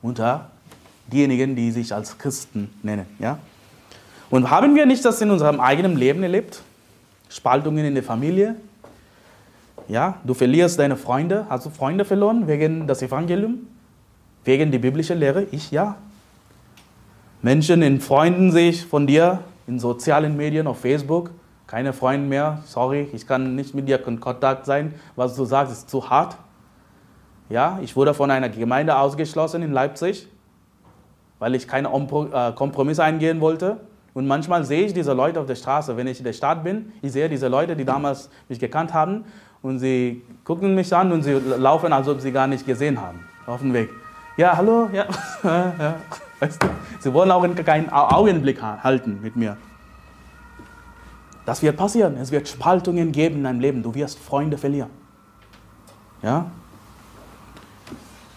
unter diejenigen, die sich als Christen nennen. Ja? Und haben wir nicht das in unserem eigenen Leben erlebt? Spaltungen in der Familie. Ja, du verlierst deine Freunde. Hast du Freunde verloren wegen des Evangeliums? Wegen der biblischen Lehre? Ich ja. Menschen in Freunden sehe ich von dir in sozialen Medien, auf Facebook. Keine Freunde mehr. Sorry, ich kann nicht mit dir in Kontakt sein. Was du sagst, ist zu hart. Ja, ich wurde von einer Gemeinde ausgeschlossen in Leipzig, weil ich keine äh, Kompromisse eingehen wollte. Und manchmal sehe ich diese Leute auf der Straße, wenn ich in der Stadt bin, ich sehe diese Leute, die damals mich gekannt haben, und sie gucken mich an und sie laufen, als ob sie gar nicht gesehen haben, auf dem Weg. Ja, hallo, ja. Weißt du? Sie wollen auch keinen Augenblick halten mit mir. Das wird passieren. Es wird Spaltungen geben in deinem Leben. Du wirst Freunde verlieren. Ja?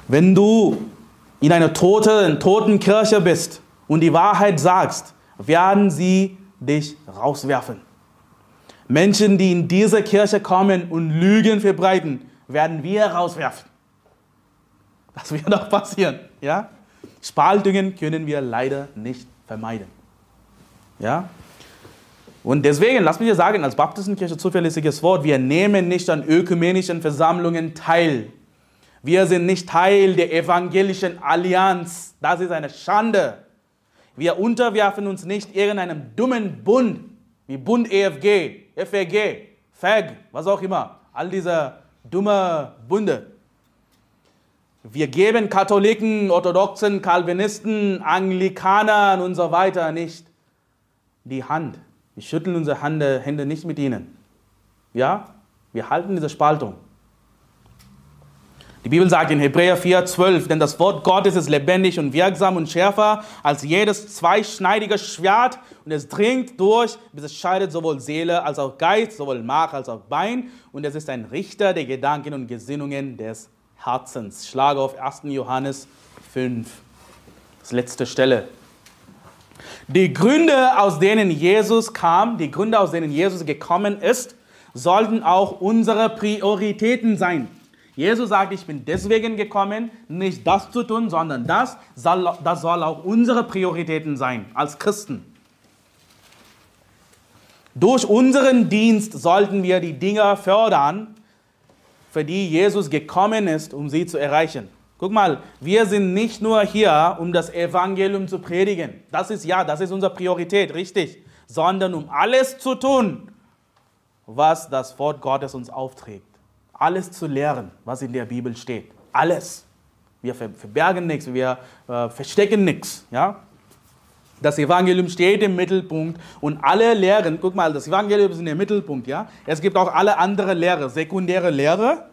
Wenn du in einer toten, toten Kirche bist und die Wahrheit sagst, werden sie dich rauswerfen. Menschen, die in diese Kirche kommen und Lügen verbreiten, werden wir rauswerfen. Das wird auch passieren. Ja? Spaltungen können wir leider nicht vermeiden. Ja? Und deswegen, lass mich dir sagen, als Baptistenkirche zuverlässiges Wort, wir nehmen nicht an ökumenischen Versammlungen teil. Wir sind nicht Teil der evangelischen Allianz. Das ist eine Schande. Wir unterwerfen uns nicht irgendeinem dummen Bund, wie Bund EFG, FEG, FEG, was auch immer. All diese dumme Bunde. Wir geben Katholiken, Orthodoxen, Calvinisten, Anglikanern und so weiter nicht die Hand. Wir schütteln unsere Hände nicht mit ihnen. Ja, wir halten diese Spaltung. Die Bibel sagt in Hebräer 4, 12, denn das Wort Gottes ist lebendig und wirksam und schärfer als jedes zweischneidige Schwert und es dringt durch, bis es scheidet sowohl Seele als auch Geist, sowohl Mark als auch Bein und es ist ein Richter der Gedanken und Gesinnungen des Herzens. Schlage auf 1. Johannes 5, das letzte Stelle. Die Gründe, aus denen Jesus kam, die Gründe, aus denen Jesus gekommen ist, sollten auch unsere Prioritäten sein. Jesus sagt, ich bin deswegen gekommen, nicht das zu tun, sondern das, das soll auch unsere Prioritäten sein als Christen. Durch unseren Dienst sollten wir die Dinge fördern, für die Jesus gekommen ist, um sie zu erreichen. Guck mal, wir sind nicht nur hier, um das Evangelium zu predigen. Das ist ja, das ist unsere Priorität, richtig. Sondern um alles zu tun, was das Wort Gottes uns aufträgt alles zu lehren, was in der Bibel steht. Alles. Wir verbergen nichts, wir äh, verstecken nichts. Ja? Das Evangelium steht im Mittelpunkt und alle Lehren, guck mal, das Evangelium ist in der Mittelpunkt. Ja? Es gibt auch alle andere Lehre, sekundäre Lehre.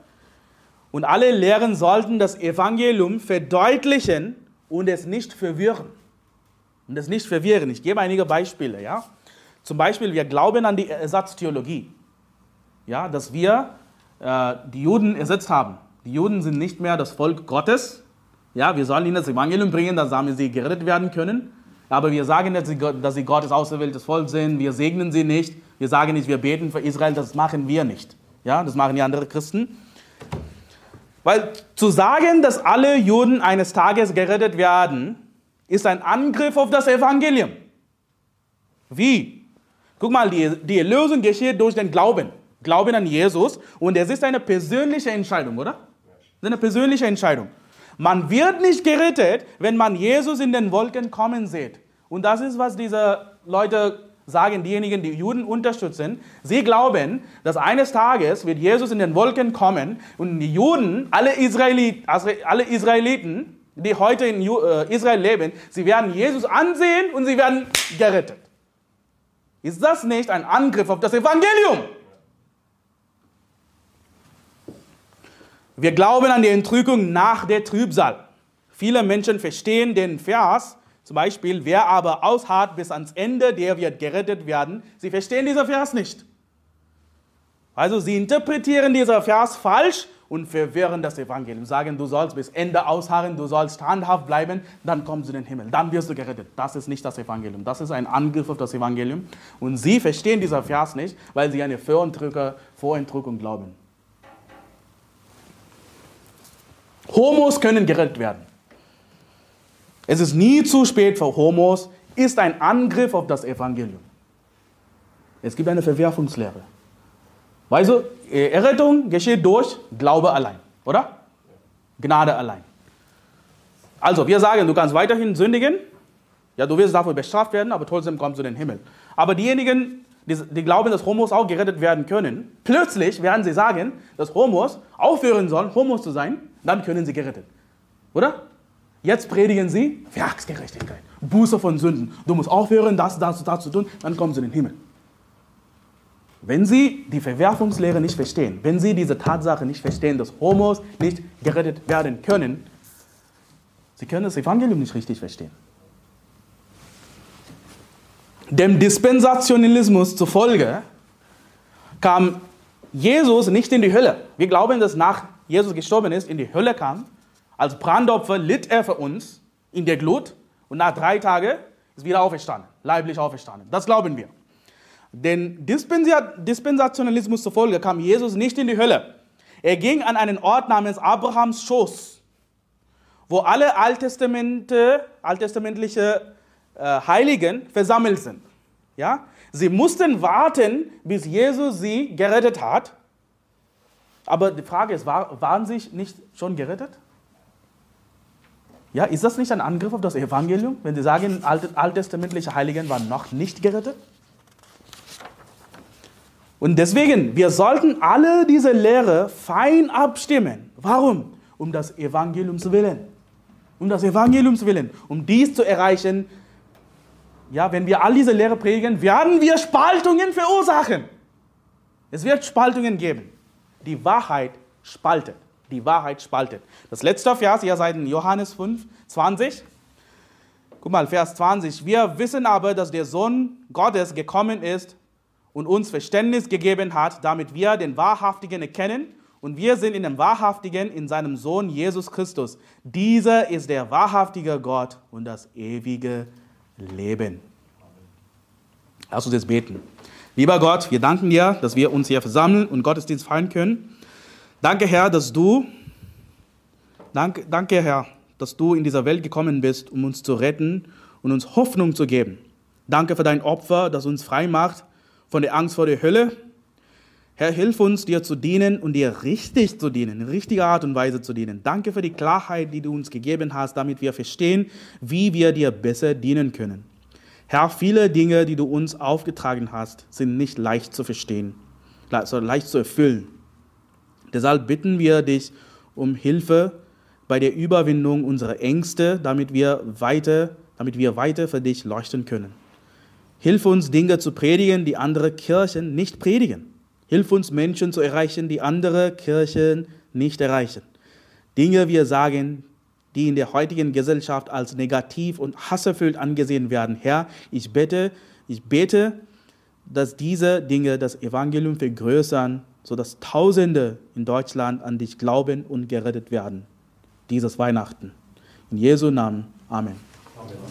Und alle Lehren sollten das Evangelium verdeutlichen und es nicht verwirren. Und es nicht verwirren. Ich gebe einige Beispiele. Ja? Zum Beispiel, wir glauben an die Ersatztheologie. Ja, dass wir äh, die Juden ersetzt haben. Die Juden sind nicht mehr das Volk Gottes. Ja, wir sollen ihnen das Evangelium bringen, damit sie gerettet werden können. Aber wir sagen nicht, dass sie Gottes auserwähltes Volk sind. Wir segnen sie nicht. Wir sagen nicht, wir beten für Israel. Das machen wir nicht. Ja, das machen die anderen Christen. Weil zu sagen, dass alle Juden eines Tages gerettet werden, ist ein Angriff auf das Evangelium. Wie? Guck mal, die, die Erlösung geschieht durch den Glauben. Glauben an Jesus und es ist eine persönliche Entscheidung, oder? Es ist eine persönliche Entscheidung. Man wird nicht gerettet, wenn man Jesus in den Wolken kommen sieht. Und das ist, was diese Leute sagen, diejenigen, die Juden unterstützen. Sie glauben, dass eines Tages wird Jesus in den Wolken kommen und die Juden, alle, Israelit, alle Israeliten, die heute in äh, Israel leben, sie werden Jesus ansehen und sie werden gerettet. Ist das nicht ein Angriff auf das Evangelium? Wir glauben an die Entrückung nach der Trübsal. Viele Menschen verstehen den Vers, zum Beispiel, wer aber ausharrt bis ans Ende, der wird gerettet werden. Sie verstehen diesen Vers nicht. Also sie interpretieren diesen Vers falsch und verwirren das Evangelium. Sagen, du sollst bis Ende ausharren, du sollst standhaft bleiben, dann kommst du in den Himmel, dann wirst du gerettet. Das ist nicht das Evangelium. Das ist ein Angriff auf das Evangelium. Und sie verstehen diesen Vers nicht, weil sie eine Vorentrückung glauben. Homos können gerettet werden. Es ist nie zu spät für Homos, ist ein Angriff auf das Evangelium. Es gibt eine Verwerfungslehre. Weißt du, Errettung geschieht durch Glaube allein, oder? Gnade allein. Also, wir sagen, du kannst weiterhin sündigen, ja, du wirst dafür bestraft werden, aber trotzdem kommst du in den Himmel. Aber diejenigen, die, die glauben, dass Homos auch gerettet werden können, plötzlich werden sie sagen, dass Homos aufhören sollen, Homos zu sein, dann können sie gerettet. Oder? Jetzt predigen sie Werksgerechtigkeit, Buße von Sünden. Du musst aufhören, das, das, das zu tun, dann kommen sie in den Himmel. Wenn Sie die Verwerfungslehre nicht verstehen, wenn Sie diese Tatsache nicht verstehen, dass Homos nicht gerettet werden können, Sie können das Evangelium nicht richtig verstehen. Dem Dispensationalismus zufolge kam Jesus nicht in die Hölle. Wir glauben, dass nach Jesus gestorben ist, in die Hölle kam. Als Brandopfer litt er für uns in der Glut und nach drei Tagen ist wieder auferstanden, leiblich auferstanden. Das glauben wir. Den Dispensationalismus zufolge kam Jesus nicht in die Hölle. Er ging an einen Ort namens Abrahams Schoß, wo alle alttestamentliche äh, Heiligen versammelt sind. Ja? Sie mussten warten, bis Jesus sie gerettet hat. Aber die Frage ist, war, waren sie nicht schon gerettet? Ja, ist das nicht ein Angriff auf das Evangelium, wenn Sie sagen, alttestamentliche Heiligen waren noch nicht gerettet? Und deswegen, wir sollten alle diese Lehre fein abstimmen. Warum? Um das Evangelium zu willen. Um das Evangelium zu willen. Um dies zu erreichen, ja, wenn wir all diese Lehre predigen, werden wir Spaltungen verursachen. Es wird Spaltungen geben. Die Wahrheit spaltet. Die Wahrheit spaltet. Das letzte Vers, ihr seid in Johannes 5, 20. Guck mal, Vers 20. Wir wissen aber, dass der Sohn Gottes gekommen ist, und uns Verständnis gegeben hat, damit wir den Wahrhaftigen erkennen. Und wir sind in dem Wahrhaftigen, in seinem Sohn Jesus Christus. Dieser ist der wahrhaftige Gott und das ewige Leben. Lass uns jetzt beten. Lieber Gott, wir danken dir, dass wir uns hier versammeln und Gottesdienst feiern können. Danke, Herr, dass du, danke, danke, Herr, dass du in dieser Welt gekommen bist, um uns zu retten und uns Hoffnung zu geben. Danke für dein Opfer, das uns frei macht von der Angst vor der Hölle. Herr, hilf uns, dir zu dienen und dir richtig zu dienen, in richtiger Art und Weise zu dienen. Danke für die Klarheit, die du uns gegeben hast, damit wir verstehen, wie wir dir besser dienen können. Herr, viele Dinge, die du uns aufgetragen hast, sind nicht leicht zu verstehen, leicht zu erfüllen. Deshalb bitten wir dich um Hilfe bei der Überwindung unserer Ängste, damit wir weiter, damit wir weiter für dich leuchten können. Hilf uns, Dinge zu predigen, die andere Kirchen nicht predigen. Hilf uns, Menschen zu erreichen, die andere Kirchen nicht erreichen. Dinge, wir sagen, die in der heutigen Gesellschaft als negativ und hasserfüllt angesehen werden. Herr, ich bete, ich bete, dass diese Dinge das Evangelium vergrößern, sodass Tausende in Deutschland an dich glauben und gerettet werden. Dieses Weihnachten. In Jesu Namen. Amen.